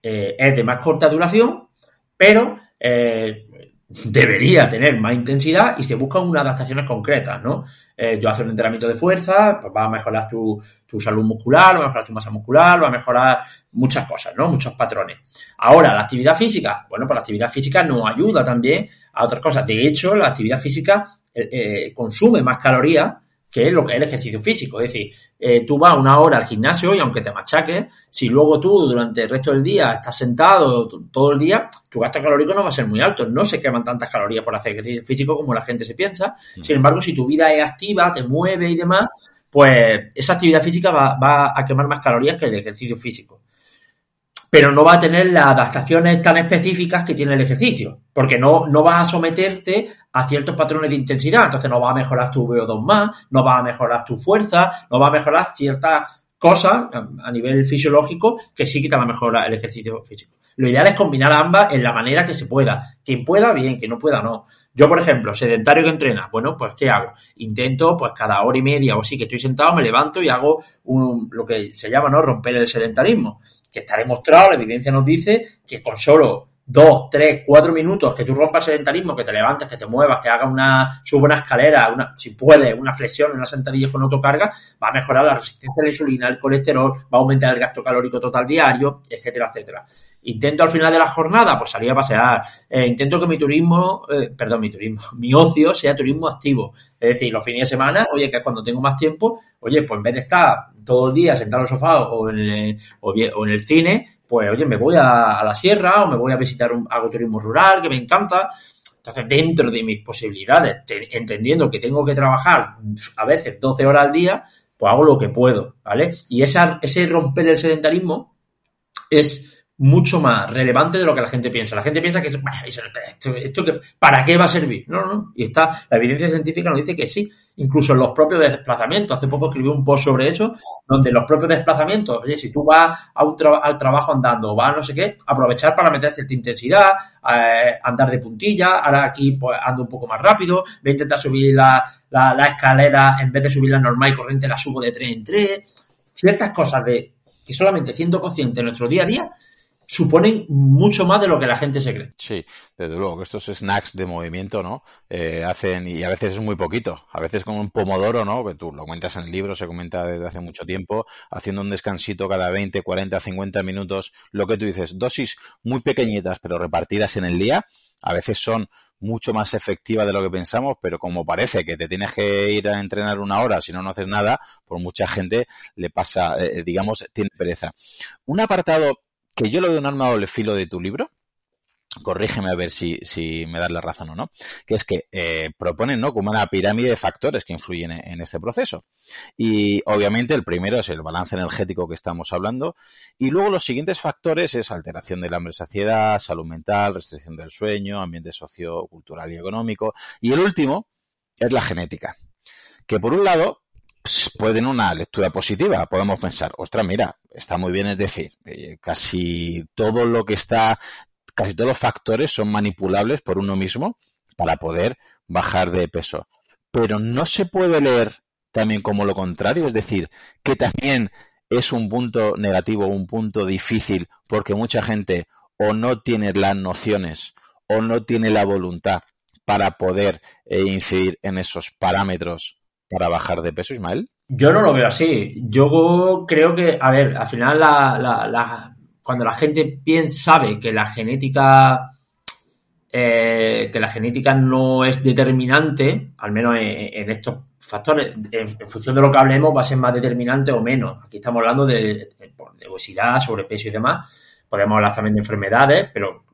eh, es de más corta duración, pero eh, debería tener más intensidad y se buscan unas adaptaciones concretas, ¿no? Eh, yo hacer un entrenamiento de fuerza, pues va a mejorar tu, tu, salud muscular, va a mejorar tu masa muscular, va a mejorar muchas cosas, ¿no? Muchos patrones. Ahora, la actividad física, bueno, pues la actividad física nos ayuda también a otras cosas. De hecho, la actividad física eh, eh consume más calorías que es lo que es el ejercicio físico. Es decir, eh, tú vas una hora al gimnasio y aunque te machaques, si luego tú durante el resto del día estás sentado todo el día, tu gasto calórico no va a ser muy alto. No se queman tantas calorías por hacer ejercicio físico como la gente se piensa. Sin embargo, si tu vida es activa, te mueve y demás, pues esa actividad física va, va a quemar más calorías que el ejercicio físico pero no va a tener las adaptaciones tan específicas que tiene el ejercicio, porque no, no vas a someterte a ciertos patrones de intensidad, entonces no va a mejorar tu VO2 más, no va a mejorar tu fuerza, no va a mejorar ciertas cosas a nivel fisiológico que sí que te va a mejorar el ejercicio físico. Lo ideal es combinar ambas en la manera que se pueda. Quien pueda, bien, quien no pueda, no. Yo, por ejemplo, sedentario que entrena, bueno, pues ¿qué hago? Intento, pues cada hora y media o así que estoy sentado, me levanto y hago un, lo que se llama, ¿no? Romper el sedentarismo está demostrado, la evidencia nos dice que con solo dos, tres, cuatro minutos que tú rompas el sedentarismo, que te levantes, que te muevas, que hagas una, suba una escalera, una, si puedes, una flexión, una sentadilla con autocarga, va a mejorar la resistencia a la insulina, el colesterol, va a aumentar el gasto calórico total diario, etcétera, etcétera. Intento al final de la jornada, pues salir a pasear. Eh, intento que mi turismo, eh, perdón, mi turismo, mi ocio sea turismo activo. Es decir, los fines de semana, oye, que es cuando tengo más tiempo, oye, pues en vez de estar todo el día sentado en el sofá o en el, cine, pues oye, me voy a, la sierra o me voy a visitar un, algo turismo rural que me encanta. Entonces, dentro de mis posibilidades, entendiendo que tengo que trabajar a veces 12 horas al día, pues hago lo que puedo, ¿vale? Y ese romper el sedentarismo es mucho más relevante de lo que la gente piensa. La gente piensa que esto, ¿para qué va a servir? No, no. Y está, la evidencia científica nos dice que sí. Incluso en los propios desplazamientos. Hace poco escribí un post sobre eso, donde los propios desplazamientos, oye, si tú vas a un al trabajo andando vas a no sé qué, aprovechar para meter cierta intensidad, eh, andar de puntilla, ahora aquí pues ando un poco más rápido, voy a intentar subir la, la, escalera, en vez de subir la normal y corriente, la subo de 3 en 3. Ciertas cosas de que solamente siendo consciente en nuestro día a día suponen mucho más de lo que la gente se cree. Sí, desde luego que estos snacks de movimiento, ¿no? Eh, hacen, y a veces es muy poquito, a veces con un pomodoro, ¿no? Que tú lo cuentas en el libro, se comenta desde hace mucho tiempo, haciendo un descansito cada 20, 40, 50 minutos, lo que tú dices, dosis muy pequeñitas pero repartidas en el día, a veces son mucho más efectivas de lo que pensamos, pero como parece que te tienes que ir a entrenar una hora si no no haces nada, por mucha gente le pasa, eh, digamos, tiene pereza. Un apartado que yo lo veo un arma doble filo de tu libro, corrígeme a ver si, me das la razón o no, que es que eh, proponen ¿no? como una pirámide de factores que influyen en, este proceso. Y obviamente el primero es el balance energético que estamos hablando, y luego los siguientes factores es alteración del hambre saciedad, salud mental, restricción del sueño, ambiente sociocultural y económico, y el último es la genética. Que por un lado pues, pueden una lectura positiva. Podemos pensar, ostras, mira, está muy bien, es decir, eh, casi todo lo que está, casi todos los factores son manipulables por uno mismo para poder bajar de peso. Pero no se puede leer también como lo contrario, es decir, que también es un punto negativo, un punto difícil, porque mucha gente o no tiene las nociones o no tiene la voluntad para poder eh, incidir en esos parámetros para bajar de peso, Ismael? Yo no lo veo así. Yo creo que, a ver, al final la, cuando la gente piensa, sabe que la genética eh, que la genética no es determinante, al menos en, estos factores, en, función de lo que hablemos, va a ser más determinante o menos. Aquí estamos hablando de, obesidad, sobrepeso y demás. Podemos hablar también de enfermedades, pero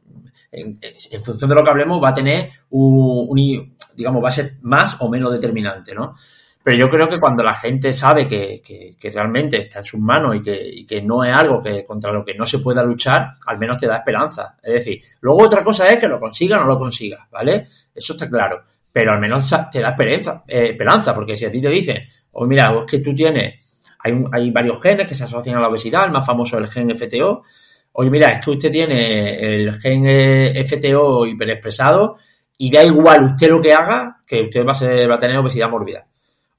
en, función de lo que hablemos va a tener un, digamos, va a ser más o menos determinante, ¿no? Pero yo creo que cuando la gente sabe que, que, realmente está en sus manos y que, que, no es algo que contra lo que no se pueda luchar, al menos te da esperanza. Es decir, luego otra cosa es que lo consiga o no lo consiga, ¿vale? Eso está claro. Pero al menos te da esperanza, eh, esperanza porque si a ti te dicen, oh, mira, es que tú tienes, hay, hay varios genes que se asocian a la obesidad, el más famoso es el gen FTO. Oye, mira, es que usted tiene el gen eh, FTO hiperexpresado y da igual usted lo que haga, que usted va a, va a tener obesidad mórbida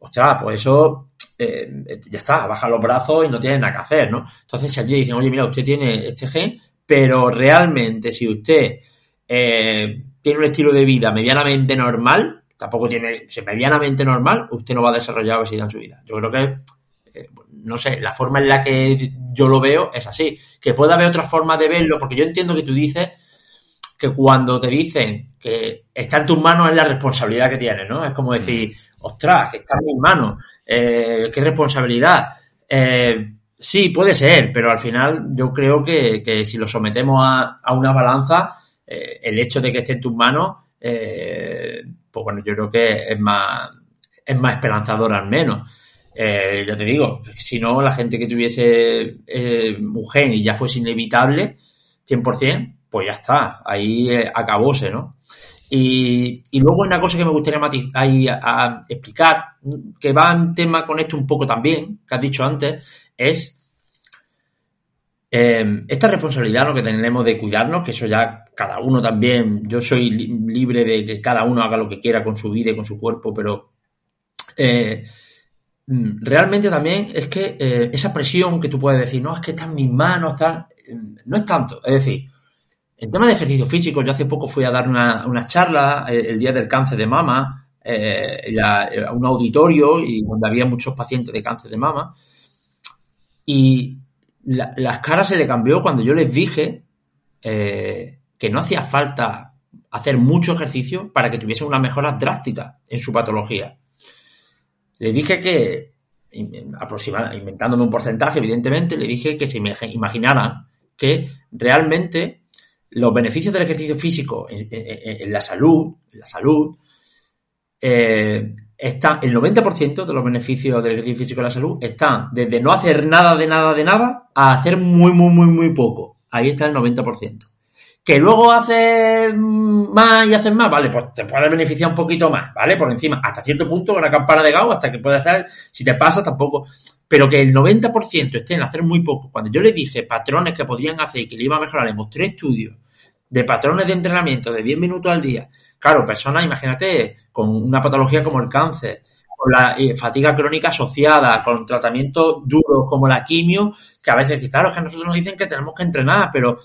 ostras, pues eso eh, ya está, baja los brazos y no tiene nada que hacer, ¿no? Entonces, si allí dicen, oye, mira, usted tiene este gen, pero realmente si usted eh, tiene un estilo de vida medianamente normal, tampoco tiene, medianamente normal, usted no va a desarrollar obesidad en su vida. Yo creo que, eh, no sé, la forma en la que yo lo veo es así. Que pueda haber otra forma de verlo, porque yo entiendo que tú dices que cuando te dicen que está en tus manos es la responsabilidad que tienes, ¿no? Es como decir, ostras, que está en mis manos, eh, qué responsabilidad. Eh, sí, puede ser, pero al final yo creo que, si lo sometemos a, una balanza, eh, el hecho de que esté en tus manos, pues bueno, yo creo que es más, es más esperanzador al menos. ya te digo, si no, la gente que tuviese mujer y ya fuese inevitable, 100%, pues ya está, ahí acabóse, ¿no? Y, y, luego una cosa que me gustaría ahí explicar, que va en tema con esto un poco también, que has dicho antes, es eh, esta responsabilidad ¿no? que tenemos de cuidarnos, que eso ya cada uno también, yo soy libre de que cada uno haga lo que quiera con su vida y con su cuerpo, pero eh, realmente también es que eh, esa presión que tú puedes decir, no, es que está en mis manos, tal, no es tanto, es decir, En tema de ejercicio físico, yo hace poco fui a dar una, charla el, el, día del cáncer de mama eh, a un auditorio y donde había muchos pacientes de cáncer de mama. Y la, las caras se le cambió cuando yo les dije eh, que no hacía falta hacer mucho ejercicio para que tuviesen una mejora drástica en su patología. Le dije que, aproximadamente, inventándome un porcentaje, evidentemente, le dije que se imaginaran que realmente los beneficios del ejercicio físico en, la salud, en la salud, eh, está el 90% de los beneficios del ejercicio físico en la salud están desde no hacer nada de nada de nada a hacer muy, muy, muy, muy poco. Ahí está el 90%. Que luego haces más y haces más, vale, pues te puede beneficiar un poquito más, ¿vale? Por encima, hasta cierto punto, una campana de Gauss, hasta que puedes hacer, si te pasa, tampoco. Pero que el 90% esté en hacer muy poco. Cuando yo le dije patrones que podrían hacer y que le iba a mejorar, le mostré estudios de patrones de entrenamiento de 10 minutos al día. Claro, personas, imagínate, con una patología como el cáncer, con la eh, fatiga crónica asociada, con tratamientos duros como la quimio, que a veces, claro, es que a nosotros nos dicen que tenemos que entrenar, pero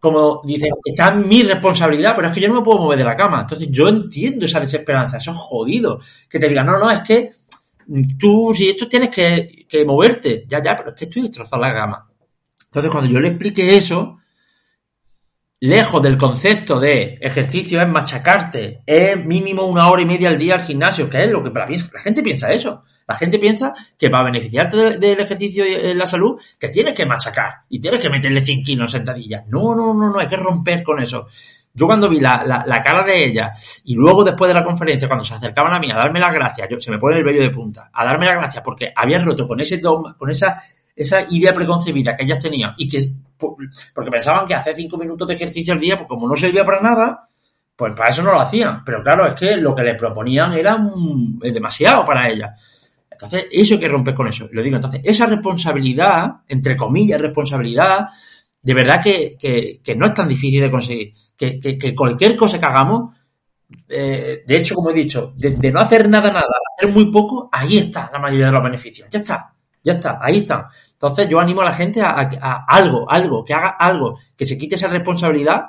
como dicen, está en mi responsabilidad, pero es que yo no me puedo mover de la cama. Entonces yo entiendo esa desesperanza, eso es jodido. Que te digan, no, no, es que tú, si esto tienes que, que moverte, ya, ya, pero es que estoy destrozando la cama. Entonces cuando yo le explique eso, lejos del concepto de ejercicio es machacarte, es mínimo una hora y media al día al gimnasio, que es lo que la, la gente piensa eso. La gente piensa que para beneficiarte del de, ejercicio en la salud, que tienes que machacar y tienes que meterle 100 kilos en sentadillas. No, no, no, no, hay que romper con eso. Yo cuando vi la, la, la, cara de ella y luego después de la conferencia, cuando se acercaban a mí a darme las gracias, yo, se me pone el vello de punta, a darme las gracias porque había roto con ese dogma, con esa, esa idea preconcebida que ellas tenían y que porque pensaban que hacer cinco minutos de ejercicio al día, pues como no servía para nada, pues para eso no lo hacían. Pero claro, es que lo que les proponían era un, demasiado para ellas. Entonces, eso hay que romper con eso. Lo digo, entonces, esa responsabilidad, entre comillas, responsabilidad, de verdad que, que, no es tan difícil de conseguir. Que, que cualquier cosa que hagamos, eh, de hecho, como he dicho, de, no hacer nada, nada, hacer muy poco, ahí está la mayoría de los beneficios. Ya está, ya está, ahí está. Entonces yo animo a la gente a, a, a algo, algo, que haga algo, que se quite esa responsabilidad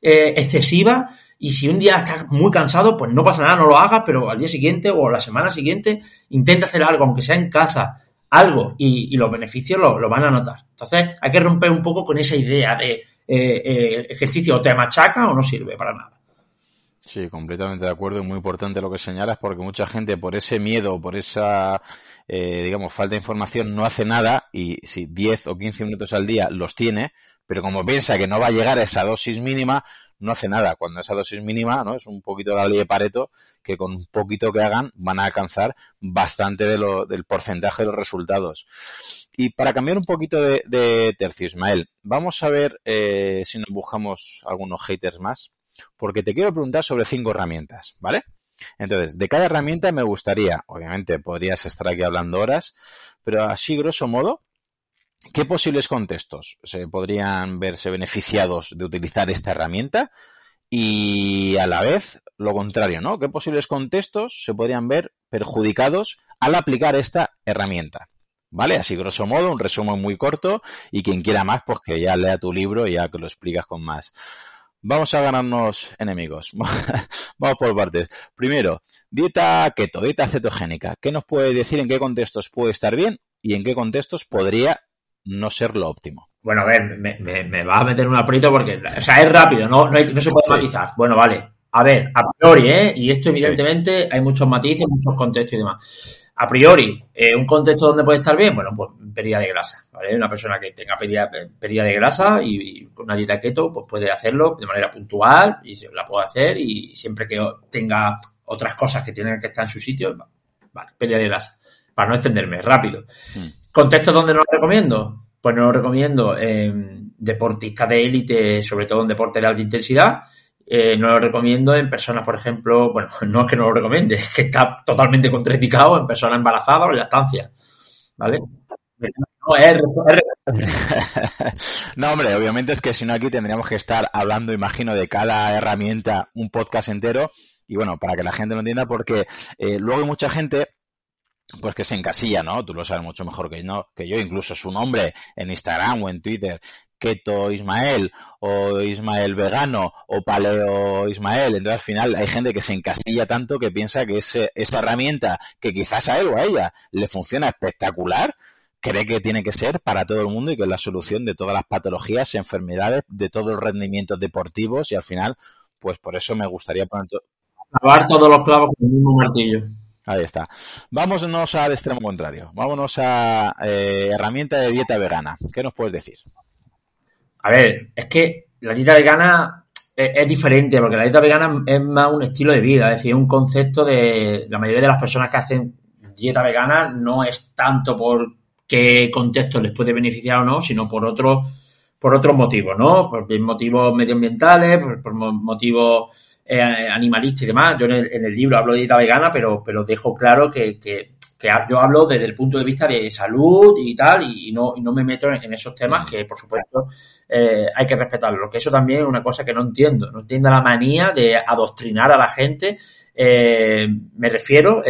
eh, excesiva y si un día estás muy cansado, pues no pasa nada, no lo hagas, pero al día siguiente o la semana siguiente intenta hacer algo, aunque sea en casa, algo, y, los beneficios lo, van a notar. Entonces hay que romper un poco con esa idea de eh, eh, ejercicio o te machaca o no sirve para nada. Sí, completamente de acuerdo muy importante lo que señalas porque mucha gente por ese miedo, por esa eh, digamos, falta de información, no hace nada y si 10 o 15 minutos al día los tiene, pero como piensa que no va a llegar a esa dosis mínima, no hace nada. Cuando esa dosis mínima, ¿no? Es un poquito la ley de Pareto, que con un poquito que hagan van a alcanzar bastante de lo, del porcentaje de los resultados. Y para cambiar un poquito de, de tercio, Ismael, vamos a ver eh, si nos buscamos algunos haters más, porque te quiero preguntar sobre cinco herramientas, ¿vale? Entonces, de cada herramienta me gustaría, obviamente podrías estar aquí hablando horas, pero así grosso modo, ¿qué posibles contextos se podrían verse beneficiados de utilizar esta herramienta? Y a la vez, lo contrario, ¿no? ¿Qué posibles contextos se podrían ver perjudicados al aplicar esta herramienta? ¿Vale? Así grosso modo, un resumen muy corto y quien quiera más, pues que ya lea tu libro y ya que lo explicas con más. Vamos a ganarnos enemigos. Vamos por partes. Primero, dieta keto, dieta cetogénica. ¿Qué nos puede decir en qué contextos puede estar bien y en qué contextos podría no ser lo óptimo? Bueno, a ver, me, me, me vas a meter un aprieto porque, o sea, es rápido, no, no, hay, no se puede sí. matizar. Bueno, vale. A ver, a priori, ¿eh? Y esto evidentemente hay muchos matices, muchos contextos y demás. A priori, eh, un contexto donde puede estar bien, bueno, pues pérdida de grasa, ¿vale? Una persona que tenga pérdida, pérdida de grasa y, y, con una dieta keto, pues puede hacerlo de manera puntual y se la puede hacer y siempre que tenga otras cosas que tienen que estar en su sitio, vale, pérdida de grasa. Para no extenderme, rápido. Mm. ¿Contextos donde no lo recomiendo? Pues no lo recomiendo en deportistas de élite, sobre todo en deporte de alta intensidad, eh, no lo recomiendo en personas, por ejemplo, bueno, no es que no lo recomiende, es que está totalmente contraindicado en personas embarazadas o en lactancia. ¿Vale? No, es, es... no, hombre, obviamente es que si no aquí tendríamos que estar hablando, imagino, de cada herramienta un podcast entero. Y bueno, para que la gente lo entienda, porque eh, luego hay mucha gente pues que se encasilla, ¿no? Tú lo sabes mucho mejor que yo, que yo, incluso su nombre en Instagram o en Twitter, Keto Ismael o Ismael Vegano o Paleo Ismael. Entonces al final hay gente que se encasilla tanto que piensa que ese, esa herramienta que quizás a él o a ella le funciona espectacular, cree que tiene que ser para todo el mundo y que es la solución de todas las patologías, enfermedades, de todos los rendimientos deportivos y al final, pues por eso me gustaría poner... Lavar todos los clavos con el mismo martillo. Ahí está. Vámonos al extremo contrario. Vámonos a eh, herramienta de dieta vegana. ¿Qué nos puedes decir? A ver, es que la dieta vegana es, diferente, porque la dieta vegana es más un estilo de vida, es decir, un concepto de la mayoría de las personas que hacen dieta vegana no es tanto por qué contexto les puede beneficiar o no, sino por otros por otros motivos, ¿no? Por motivos medioambientales, por motivos eh, animalista y demás. Yo en el, libro hablo de dieta vegana, pero, pero dejo claro que, que, yo hablo desde el punto de vista de salud y tal, y, no, y no me meto en, esos temas que, por supuesto, eh, hay que respetarlo. Que eso también es una cosa que no entiendo. No entiendo la manía de adoctrinar a la gente. Eh, me refiero,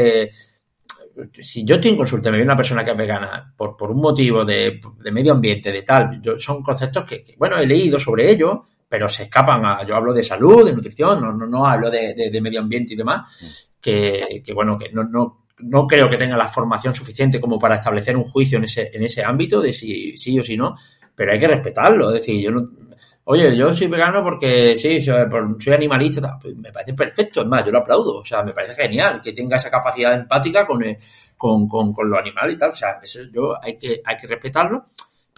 si yo estoy en consulta y me viene una persona que es vegana por, por un motivo de, de medio ambiente, de tal, yo, son conceptos que, que, bueno, he leído sobre ello, pero se escapan a, yo hablo de salud, de nutrición, no, no, no hablo de, de, medio ambiente y demás, que, que bueno, que no, no, no creo que tenga la formación suficiente como para establecer un juicio en ese, en ese ámbito de si sí o si no, pero hay que respetarlo, es decir, yo no, oye, yo soy vegano porque sí, soy, animalista, pues me parece perfecto, es más, yo lo aplaudo, o sea, me parece genial que tenga esa capacidad empática con, con, con, con los animales y tal, o sea, eso yo hay que, hay que respetarlo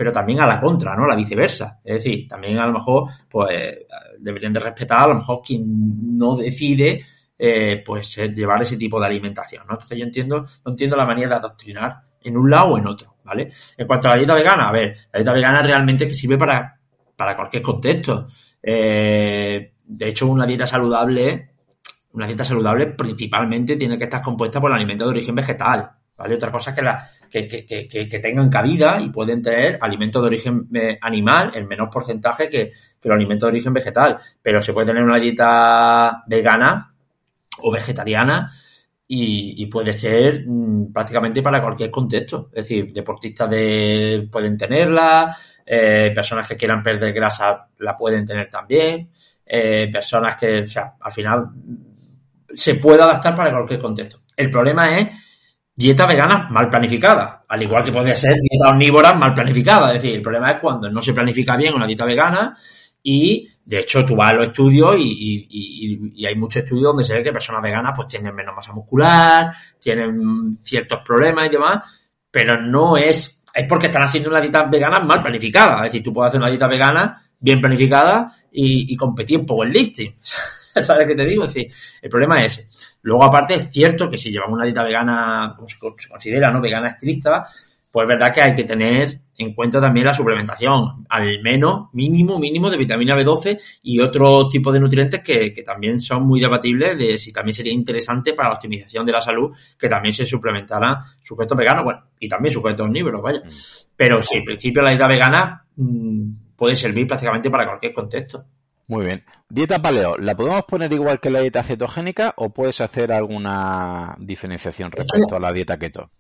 pero también a la contra, ¿no? La viceversa. Es decir, también a lo mejor, pues, deberían de respetar a lo mejor quien no decide, eh, pues, eh, llevar ese tipo de alimentación, ¿no? Entonces yo entiendo, no entiendo la manera de adoctrinar en un lado o en otro, ¿vale? En cuanto a la dieta vegana, a ver, la dieta vegana realmente que sirve para, para cualquier contexto. Eh, de hecho, una dieta saludable, una dieta saludable principalmente tiene que estar compuesta por alimentos de origen vegetal, ¿vale? Otra cosa es que la, que, que, que, que, tengan cabida y pueden tener alimentos de origen eh, animal en menor porcentaje que, los alimentos de origen vegetal. Pero se puede tener una dieta vegana o vegetariana y, puede ser mm, prácticamente para cualquier contexto. Es decir, deportistas de, pueden tenerla, eh, personas que quieran perder grasa la pueden tener también, eh, personas que, o sea, al final se puede adaptar para cualquier contexto. El problema es dieta vegana mal planificada, al igual que podría ser dieta omnívora mal planificada. Es decir, el problema es cuando no se planifica bien una dieta vegana y, de hecho, tú vas a los estudios y, hay muchos estudios donde se ve que personas veganas pues tienen menos masa muscular, tienen ciertos problemas y demás, pero no es, es porque están haciendo una dieta vegana mal planificada. Es decir, tú puedes hacer una dieta vegana bien planificada y, competir en powerlifting. ¿Sabes qué te digo? Es decir, el problema es ese. Luego, aparte, es cierto que si llevamos una dieta vegana, como se considera, ¿no? Vegana estricta, pues es verdad que hay que tener en cuenta también la suplementación, al menos mínimo, mínimo de vitamina B12 y otro tipo de nutrientes que, que, también son muy debatibles de si también sería interesante para la optimización de la salud que también se suplementara sujetos veganos, bueno, y también sujetos omnívoros, vaya. Mm. Pero sí, en principio la dieta vegana mmm, puede servir prácticamente para cualquier contexto. Muy bien. Dieta paleo, ¿la podemos poner igual que la dieta cetogénica o puedes hacer alguna diferenciación respecto a la dieta keto?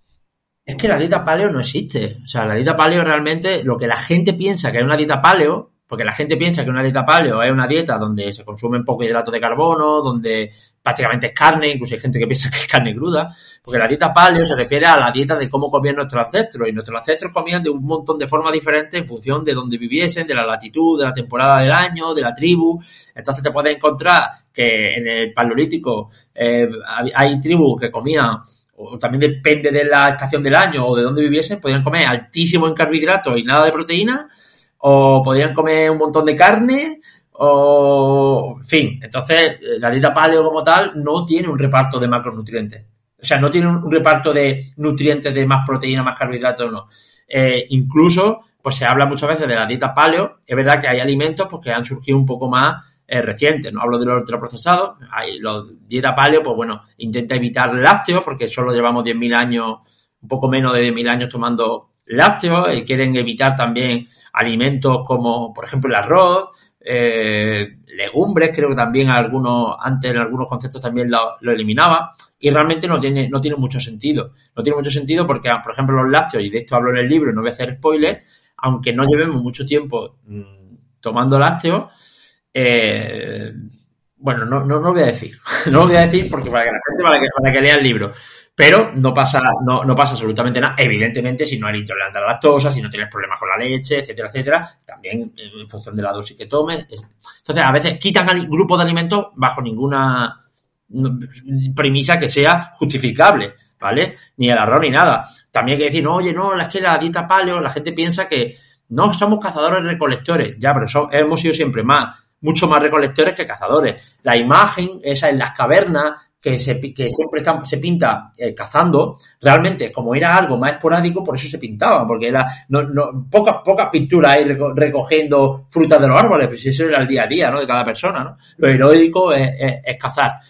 Es que la dieta paleo no existe. O sea, la dieta paleo realmente, lo que la gente piensa que es una dieta paleo, porque la gente piensa que una dieta paleo es una dieta donde se consumen poco hidrato de carbono, donde prácticamente es carne, incluso hay gente que piensa que es carne cruda, porque la dieta paleo se refiere a la dieta de cómo comían nuestros ancestros, y nuestros ancestros comían de un montón de formas diferentes en función de dónde viviesen, de la latitud, de la temporada del año, de la tribu. Entonces te puedes encontrar que en el paleolítico eh, hay tribus que comían o también depende de la estación del año o de dónde viviesen, podían comer altísimo en carbohidratos y nada de proteína, o podían comer un montón de carne, o, en fin, entonces la dieta paleo como tal no tiene un reparto de macronutrientes. O sea, no tiene un reparto de nutrientes de más proteína, más carbohidratos, no. Eh, incluso, pues se habla muchas veces de la dieta paleo. Es verdad que hay alimentos pues, han surgido un poco más eh, recientes. No hablo de los ultraprocesados. Los dieta paleo, pues bueno, intenta evitar lácteos porque solo llevamos 10.000 años, un poco menos de 10.000 años tomando lácteos y quieren evitar también alimentos como, por ejemplo, el arroz, eh, legumbres, creo que también algunos, antes en algunos conceptos también lo, eliminaba, y realmente no tiene, no tiene mucho sentido. No tiene mucho sentido porque, por ejemplo, los lácteos, y de esto hablo en el libro, no voy a hacer spoilers, aunque no llevemos mucho tiempo mm, tomando lácteos, eh, bueno, no, no, no lo voy a decir, no lo voy a decir porque para que la gente, para que, para que lea el libro, pero no pasa, no, no pasa absolutamente nada. Evidentemente, si no eres intolerante a la lactosa, si no tienes problemas con la leche, etcétera, etcétera, también en función de la dosis que tomes. Entonces, a veces quitan al grupo de alimentos bajo ninguna premisa que sea justificable, ¿vale? Ni el arroz ni nada. También hay que decir, no, oye, no, es que la dieta paleo, la gente piensa que no somos cazadores recolectores. Ya, pero hemos sido siempre más, mucho más recolectores que cazadores. La imagen, esa en las cavernas, que, se, que siempre se pinta eh, cazando, realmente como era algo más esporádico, por eso se pintaba, porque era pocas, pocas pinturas ahí recogiendo frutas de los árboles, pues eso era el día a día ¿no? de cada persona. ¿no? Lo heroico es, cazar.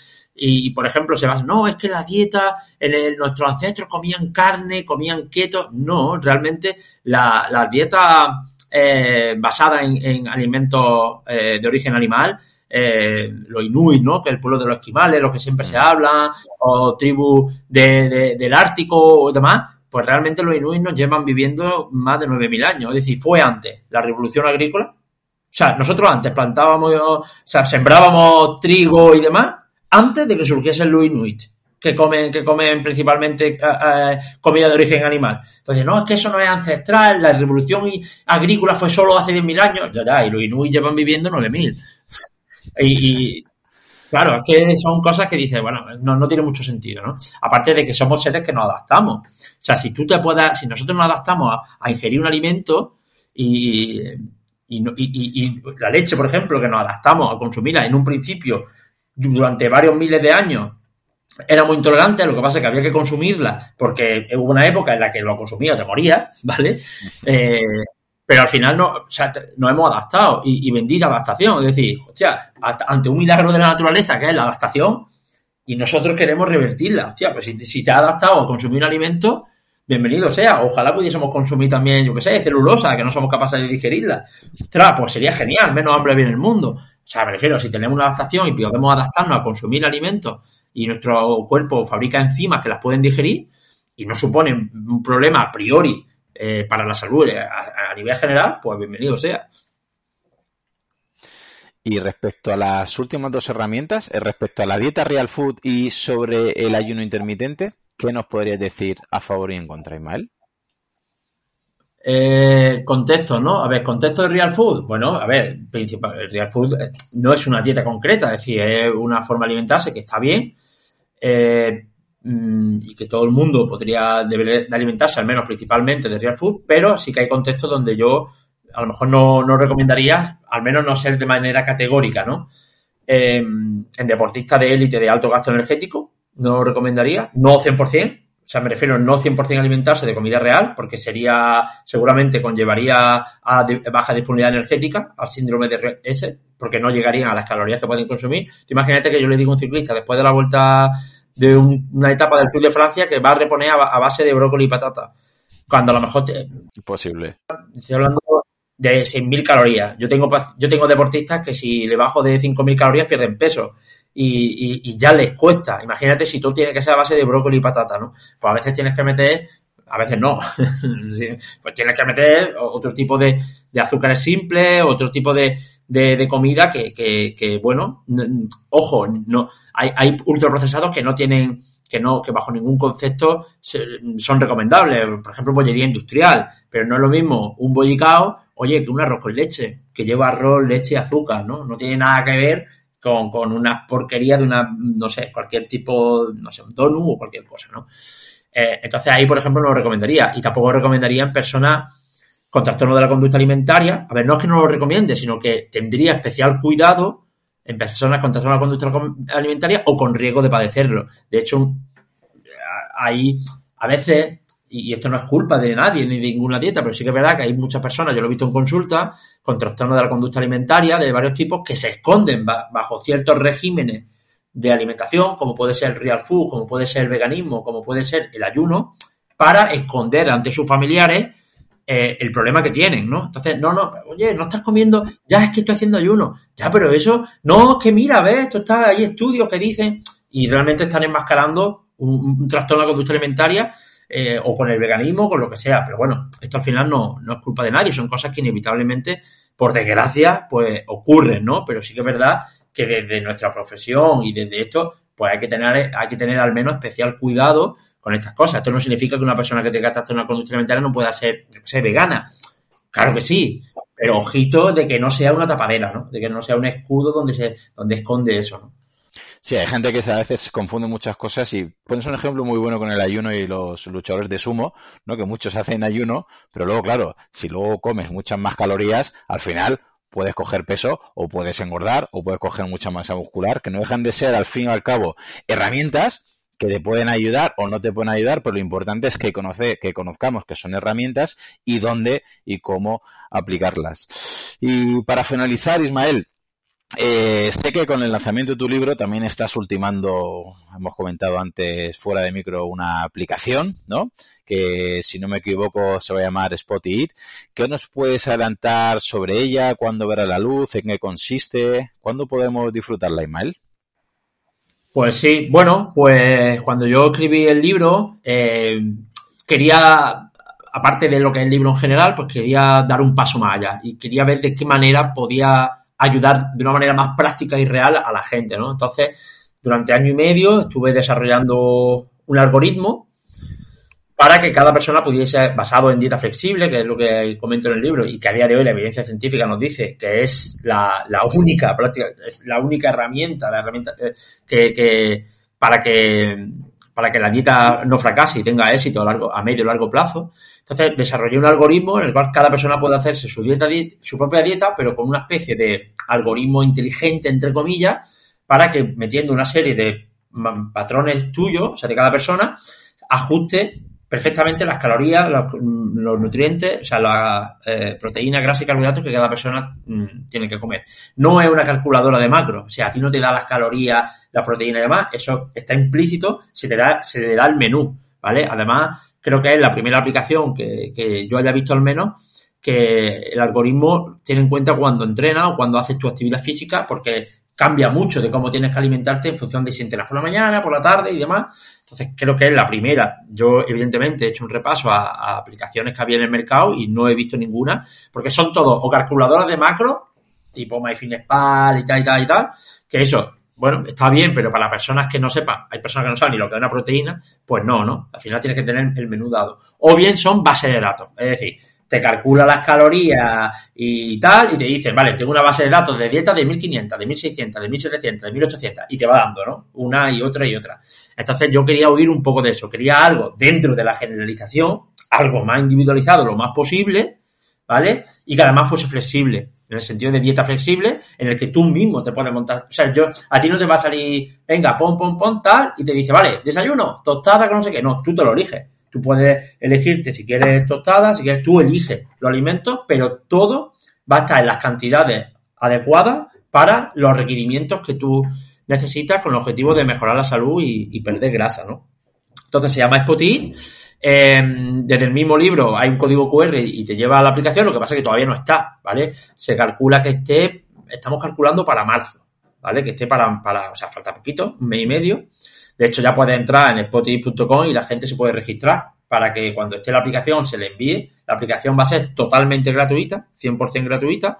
Y, por ejemplo, se va, no, es que la dieta, en nuestros ancestros comían carne, comían keto. No, realmente la dieta eh, basada en, en alimentos eh, de origen animal eh, los inuit, ¿no? Que es el pueblo de los esquimales, lo que siempre se habla, o tribus de, del Ártico o demás, pues realmente los inuit nos llevan viviendo más de 9.000 años. Es decir, fue antes la revolución agrícola. O sea, nosotros antes plantábamos, o sea, sembrábamos trigo y demás, antes de que surgiesen los inuit que comen, que comen principalmente eh, eh, comida de origen animal. Entonces, no, es que eso no es ancestral, la revolución agrícola fue solo hace 10.000 años. Ya, ya, y los inuit llevan viviendo 9.000. Y, claro, es que son cosas que dices, bueno, no, no, tiene mucho sentido, ¿no? Aparte de que somos seres que nos adaptamos. O sea, si tú te puedas, si nosotros nos adaptamos a, ingerir un alimento y, y, la leche, por ejemplo, que nos adaptamos a consumirla en un principio durante varios miles de años, era muy intolerante, lo que pasa es que había que consumirla porque hubo una época en la que lo consumía te moría, ¿vale? Eh, pero al final no, o nos hemos adaptado y, y bendita adaptación. Es decir, hostia, ante un milagro de la naturaleza que es la adaptación y nosotros queremos revertirla. Hostia, pues si, te has adaptado a consumir un alimento, bienvenido sea. Ojalá pudiésemos consumir también, yo qué sé, celulosa, que no somos capaces de digerirla. Ostras, pues sería genial, menos hambre viene el mundo. O sea, me si tenemos una adaptación y podemos adaptarnos a consumir alimentos y nuestro cuerpo fabrica enzimas que las pueden digerir y no suponen un problema a priori eh, para la salud eh, a, nivel general, pues bienvenido sea. Y respecto a las últimas dos herramientas, eh, respecto a la dieta real food y sobre el ayuno intermitente, ¿qué nos podrías decir a favor y en contra, Ismael? contexto, ¿no? A ver, contexto de Real Food. Bueno, a ver, principal, Real Food no es una dieta concreta, es decir, es una forma de alimentarse que está bien, Mm, y que todo el mundo podría deber de alimentarse, al menos principalmente de real food, pero sí que hay contextos donde yo a lo mejor no, no recomendaría, al menos no ser de manera categórica, ¿no? en deportistas de élite de alto gasto energético, no lo recomendaría, no 100%, o sea, me refiero no 100% alimentarse de comida real, porque sería, seguramente conllevaría a baja disponibilidad energética, al síndrome de S, porque no llegarían a las calorías que pueden consumir. Imagínate que yo le digo a un ciclista, después de la vuelta de una etapa del Tour de Francia que va a reponer a, base de brócoli y patata. Cuando a lo mejor... Te, Imposible. Estoy hablando de 6.000 calorías. Yo tengo, yo tengo deportistas que si le bajo de 5.000 calorías pierden peso. Y, ya les cuesta. Imagínate si tú tienes que ser a base de brócoli y patata, ¿no? Pues a veces tienes que meter, a veces no. pues tienes que meter otro tipo de, de azúcares simples, otro tipo de, de, comida que, que, bueno, ojo, no hay, hay ultraprocesados que no tienen que no que bajo ningún concepto son recomendables. Por ejemplo, bollería industrial, pero no es lo mismo un bollicao, oye, que un arroz con leche, que lleva arroz, leche y azúcar, ¿no? No tiene nada que ver con, con una porquería de una, no sé, cualquier tipo, no sé, un donut o cualquier cosa, ¿no? Eh, entonces ahí, por ejemplo, no lo recomendaría. Y tampoco recomendaría en personas con trastorno de la conducta alimentaria, a ver, no es que no lo recomiende, sino que tendría especial cuidado en personas con trastorno de la conducta alimentaria o con riesgo de padecerlo. De hecho, hay a veces, y esto no es culpa de nadie ni de ninguna dieta, pero sí que es verdad que hay muchas personas, yo lo he visto en consulta, con trastorno de la conducta alimentaria de varios tipos que se esconden bajo ciertos regímenes de alimentación, como puede ser el real food, como puede ser el veganismo, como puede ser el ayuno, para esconder ante sus familiares eh, el problema que tienen, ¿no? Entonces, no, no, oye, no estás comiendo, ya es que estoy haciendo ayuno, ya, pero eso, no, que mira, ves, esto está, hay estudios que dicen, y realmente están enmascarando un, trastorno de la conducta alimentaria eh, o con el veganismo, con lo que sea, pero bueno, esto al final no, no es culpa de nadie, son cosas que inevitablemente, por desgracia, pues ocurren, ¿no? Pero sí que es verdad que desde nuestra profesión y desde esto, pues hay que tener, hay que tener al menos especial cuidado con estas cosas. Esto no significa que una persona que tenga trastorno de conducta alimentaria no pueda ser, ser vegana. Claro que sí, pero ojito de que no sea una tapadera, ¿no? De que no sea un escudo donde se, donde esconde eso, ¿no? Sí, hay gente que a veces confunde muchas cosas y pones un ejemplo muy bueno con el ayuno y los luchadores de sumo, ¿no? Que muchos hacen ayuno, pero luego, claro, si luego comes muchas más calorías, al final puedes coger peso o puedes engordar o puedes coger mucha masa muscular, que no dejan de ser, al fin y al cabo, herramientas que te pueden ayudar o no te pueden ayudar, pero lo importante es que, conoce, que conozcamos que son herramientas y dónde y cómo aplicarlas. Y para finalizar, Ismael, eh, sé que con el lanzamiento de tu libro también estás ultimando, hemos comentado antes fuera de micro, una aplicación, ¿no? Que si no me equivoco se va a llamar Spot It. ¿Qué nos puedes adelantar sobre ella? ¿Cuándo verá la luz? ¿En qué consiste? ¿Cuándo podemos disfrutarla, Ismael? Pues sí, bueno, pues cuando yo escribí el libro, eh, quería, aparte de lo que es el libro en general, pues quería dar un paso más allá y quería ver de qué manera podía ayudar de una manera más práctica y real a la gente, ¿no? Entonces, durante año y medio estuve desarrollando un algoritmo para que cada persona pudiese, basado en dieta flexible, que es lo que comento en el libro, y que a día de hoy la evidencia científica nos dice que es la, única práctica, es la única herramienta, la herramienta eh, que, que, para que para que la dieta no fracase y tenga éxito a, largo, a medio y largo plazo. Entonces desarrollé un algoritmo en el cual cada persona puede hacerse su dieta, su propia dieta, pero con una especie de algoritmo inteligente, entre comillas, para que metiendo una serie de patrones tuyos, o sea, de cada persona, ajuste perfectamente las calorías, los, nutrientes, o sea, las eh, proteínas, grasas y carbohidratos que cada persona mm, tiene que comer. No es una calculadora de macro, o sea, a ti no te da las calorías, las proteínas y demás, eso está implícito, se te da, se le da el menú, ¿vale? Además, creo que es la primera aplicación que, que yo haya visto al menos que el algoritmo tiene en cuenta cuando entrenas o cuando haces tu actividad física, porque cambia mucho de cómo tienes que alimentarte en función de si entrenas por la mañana, por la tarde y demás. Entonces, creo que es la primera. Yo, evidentemente, he hecho un repaso a, aplicaciones que había en el mercado y no he visto ninguna, porque son todos o calculadoras de macro, tipo MyFitnessPal y tal y tal y tal, que eso, bueno, está bien, pero para personas que no sepan, hay personas que no saben ni lo que es una proteína, pues no, ¿no? Al final tienes que tener el menú dado. O bien son bases de datos, es decir, te calcula las calorías y tal, y te dice, vale, tengo una base de datos de dieta de 1500, de 1600, de 1700, de 1800, y te va dando, ¿no? Una y otra y otra. Entonces yo quería oír un poco de eso, quería algo dentro de la generalización, algo más individualizado lo más posible, ¿vale? Y que además fuese flexible, en el sentido de dieta flexible, en el que tú mismo te puedes montar. O sea, yo, a ti no te va a salir, venga, pon, pon, pon, tal, y te dice, vale, desayuno, tostada, que no sé qué. No, tú te lo eliges. Tú puedes elegirte si quieres tostada, si quieres, tú eliges los alimentos, pero todo va a estar en las cantidades adecuadas para los requerimientos que tú necesitas con el objetivo de mejorar la salud y, perder grasa, ¿no? Entonces se llama Spotit. Em, desde el mismo libro hay un código QR y te lleva a la aplicación, lo que pasa es que todavía no está, ¿vale? Se calcula que esté, estamos calculando para marzo, ¿vale? Que esté para, para o sea, falta poquito, un mes y medio. De hecho, ya puedes entrar en spotify.com y la gente se puede registrar para que cuando esté la aplicación se le envíe. La aplicación va a ser totalmente gratuita, 100% gratuita.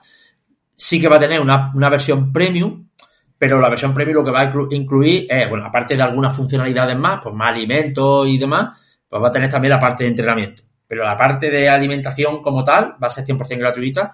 Sí que va a tener una, versión premium, pero la versión premium lo que va a incluir es, bueno, aparte de algunas funcionalidades más, pues más alimentos y demás, pues va a tener también la parte de entrenamiento. Pero la parte de alimentación como tal va a ser 100% gratuita.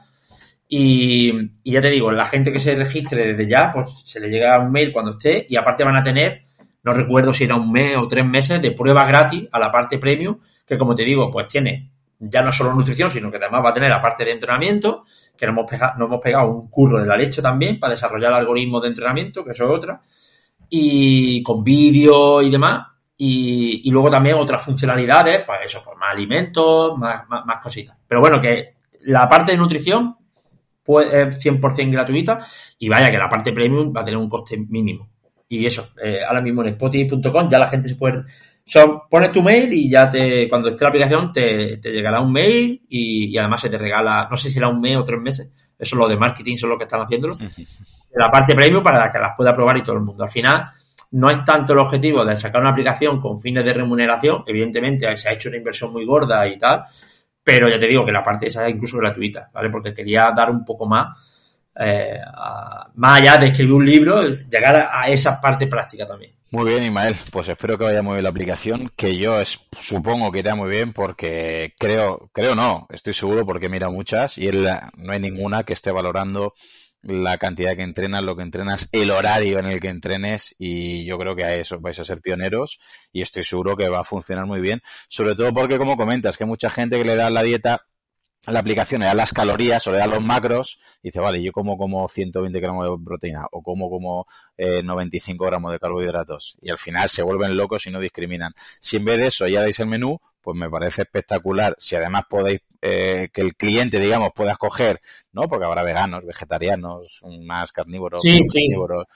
Y, ya te digo, la gente que se registre desde ya, pues se le llega un mail cuando esté y aparte van a tener no recuerdo si era un mes o tres meses de prueba gratis a la parte premium, que como te digo, pues tiene ya no solo nutrición, sino que además va a tener la parte de entrenamiento, que nos hemos, pegado, nos hemos pegado un curro de la leche también para desarrollar algoritmos de entrenamiento, que eso es otra, y con vídeo y demás, y, luego también otras funcionalidades, pues eso, pues más alimentos, más, más, cositas. Pero bueno, que la parte de nutrición pues, es 100% gratuita y vaya que la parte premium va a tener un coste mínimo. Y eso, eh, ahora mismo en spotify.com ya la gente se puede Son, pones tu mail y ya te, cuando esté la aplicación te, llegará un mail y, además se te regala, no sé si era un mes o tres meses, eso es lo de marketing, son lo que están haciéndolo. La parte premium para que las pueda probar y todo el mundo. Al final, no es tanto el objetivo de sacar una aplicación con fines de remuneración, evidentemente se ha hecho una inversión muy gorda y tal, pero ya te digo que la parte esa es incluso gratuita, ¿vale? Porque quería dar un poco más, eh, más allá de escribir un libro, llegar a esa parte práctica también. Muy bien, Ismael. Pues espero que vaya muy bien la aplicación, que yo supongo que irá muy bien porque creo, creo no, estoy seguro porque mira muchas y no hay ninguna que esté valorando la cantidad que entrenas, lo que entrenas, el horario en el que entrenes y yo creo que a eso vais a ser pioneros y estoy seguro que va a funcionar muy bien, sobre todo porque como comentas que mucha gente que le da la dieta la aplicación le da las calorías o le da los macros y dice, vale, yo como como 120 gramos de proteína o como como eh, 95 gramos de carbohidratos y al final se vuelven locos y no discriminan. Si en vez de eso ya dais el menú, pues me parece espectacular. Si además podéis eh, que el cliente, digamos, pueda escoger, ¿no? Porque habrá veganos, vegetarianos, más carnívoros, sí, carnívoros,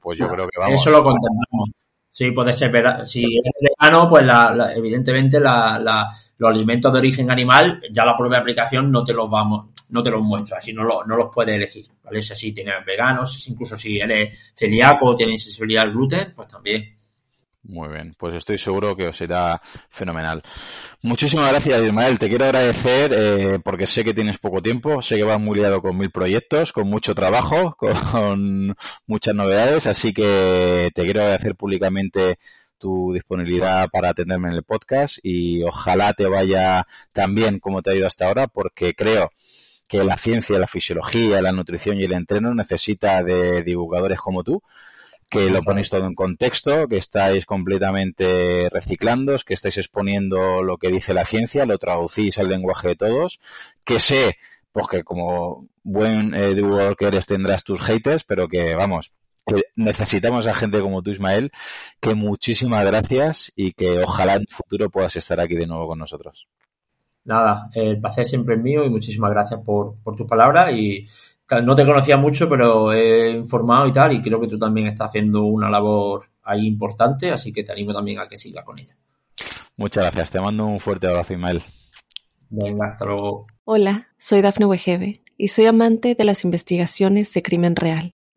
pues yo creo que vamos. Eso lo contemplamos. Sí, puede ser. Si es vegano, pues la, evidentemente la, los alimentos de origen animal, ya la propia aplicación no te los vamos, no te los muestra, lo, no los puedes elegir, ¿vale? Si así tienes veganos, incluso si eres celíaco o tienes sensibilidad al gluten, pues también. Muy bien, pues estoy seguro que os irá fenomenal. Muchísimas gracias, Ismael. Te quiero agradecer eh, porque sé que tienes poco tiempo, sé que vas muy liado con mil proyectos, con mucho trabajo, con muchas novedades, así que te quiero agradecer públicamente tu disponibilidad para atenderme en el podcast y ojalá te vaya tan bien como te ha ido hasta ahora porque creo que la ciencia, la fisiología, la nutrición y el entreno necesita de divulgadores como tú que lo ponéis todo en contexto, que estáis completamente reciclando, que estáis exponiendo lo que dice la ciencia, lo traducís al lenguaje de todos, que sé, pues que como buen eh, divulgador que eres tendrás tus haters, pero que vamos, que necesitamos a gente como tú, Ismael, que muchísimas gracias y que ojalá en el futuro puedas estar aquí de nuevo con nosotros. Nada, el placer siempre es mío y muchísimas gracias por, por tu palabra y no te conocía mucho, pero he informado y tal, y creo que tú también estás haciendo una labor ahí importante, así que te animo también a que sigas con ella. Muchas gracias, te mando un fuerte abrazo, Ismael. Venga, hasta luego. Hola, soy Dafne Wegebe y soy amante de las investigaciones de crimen real.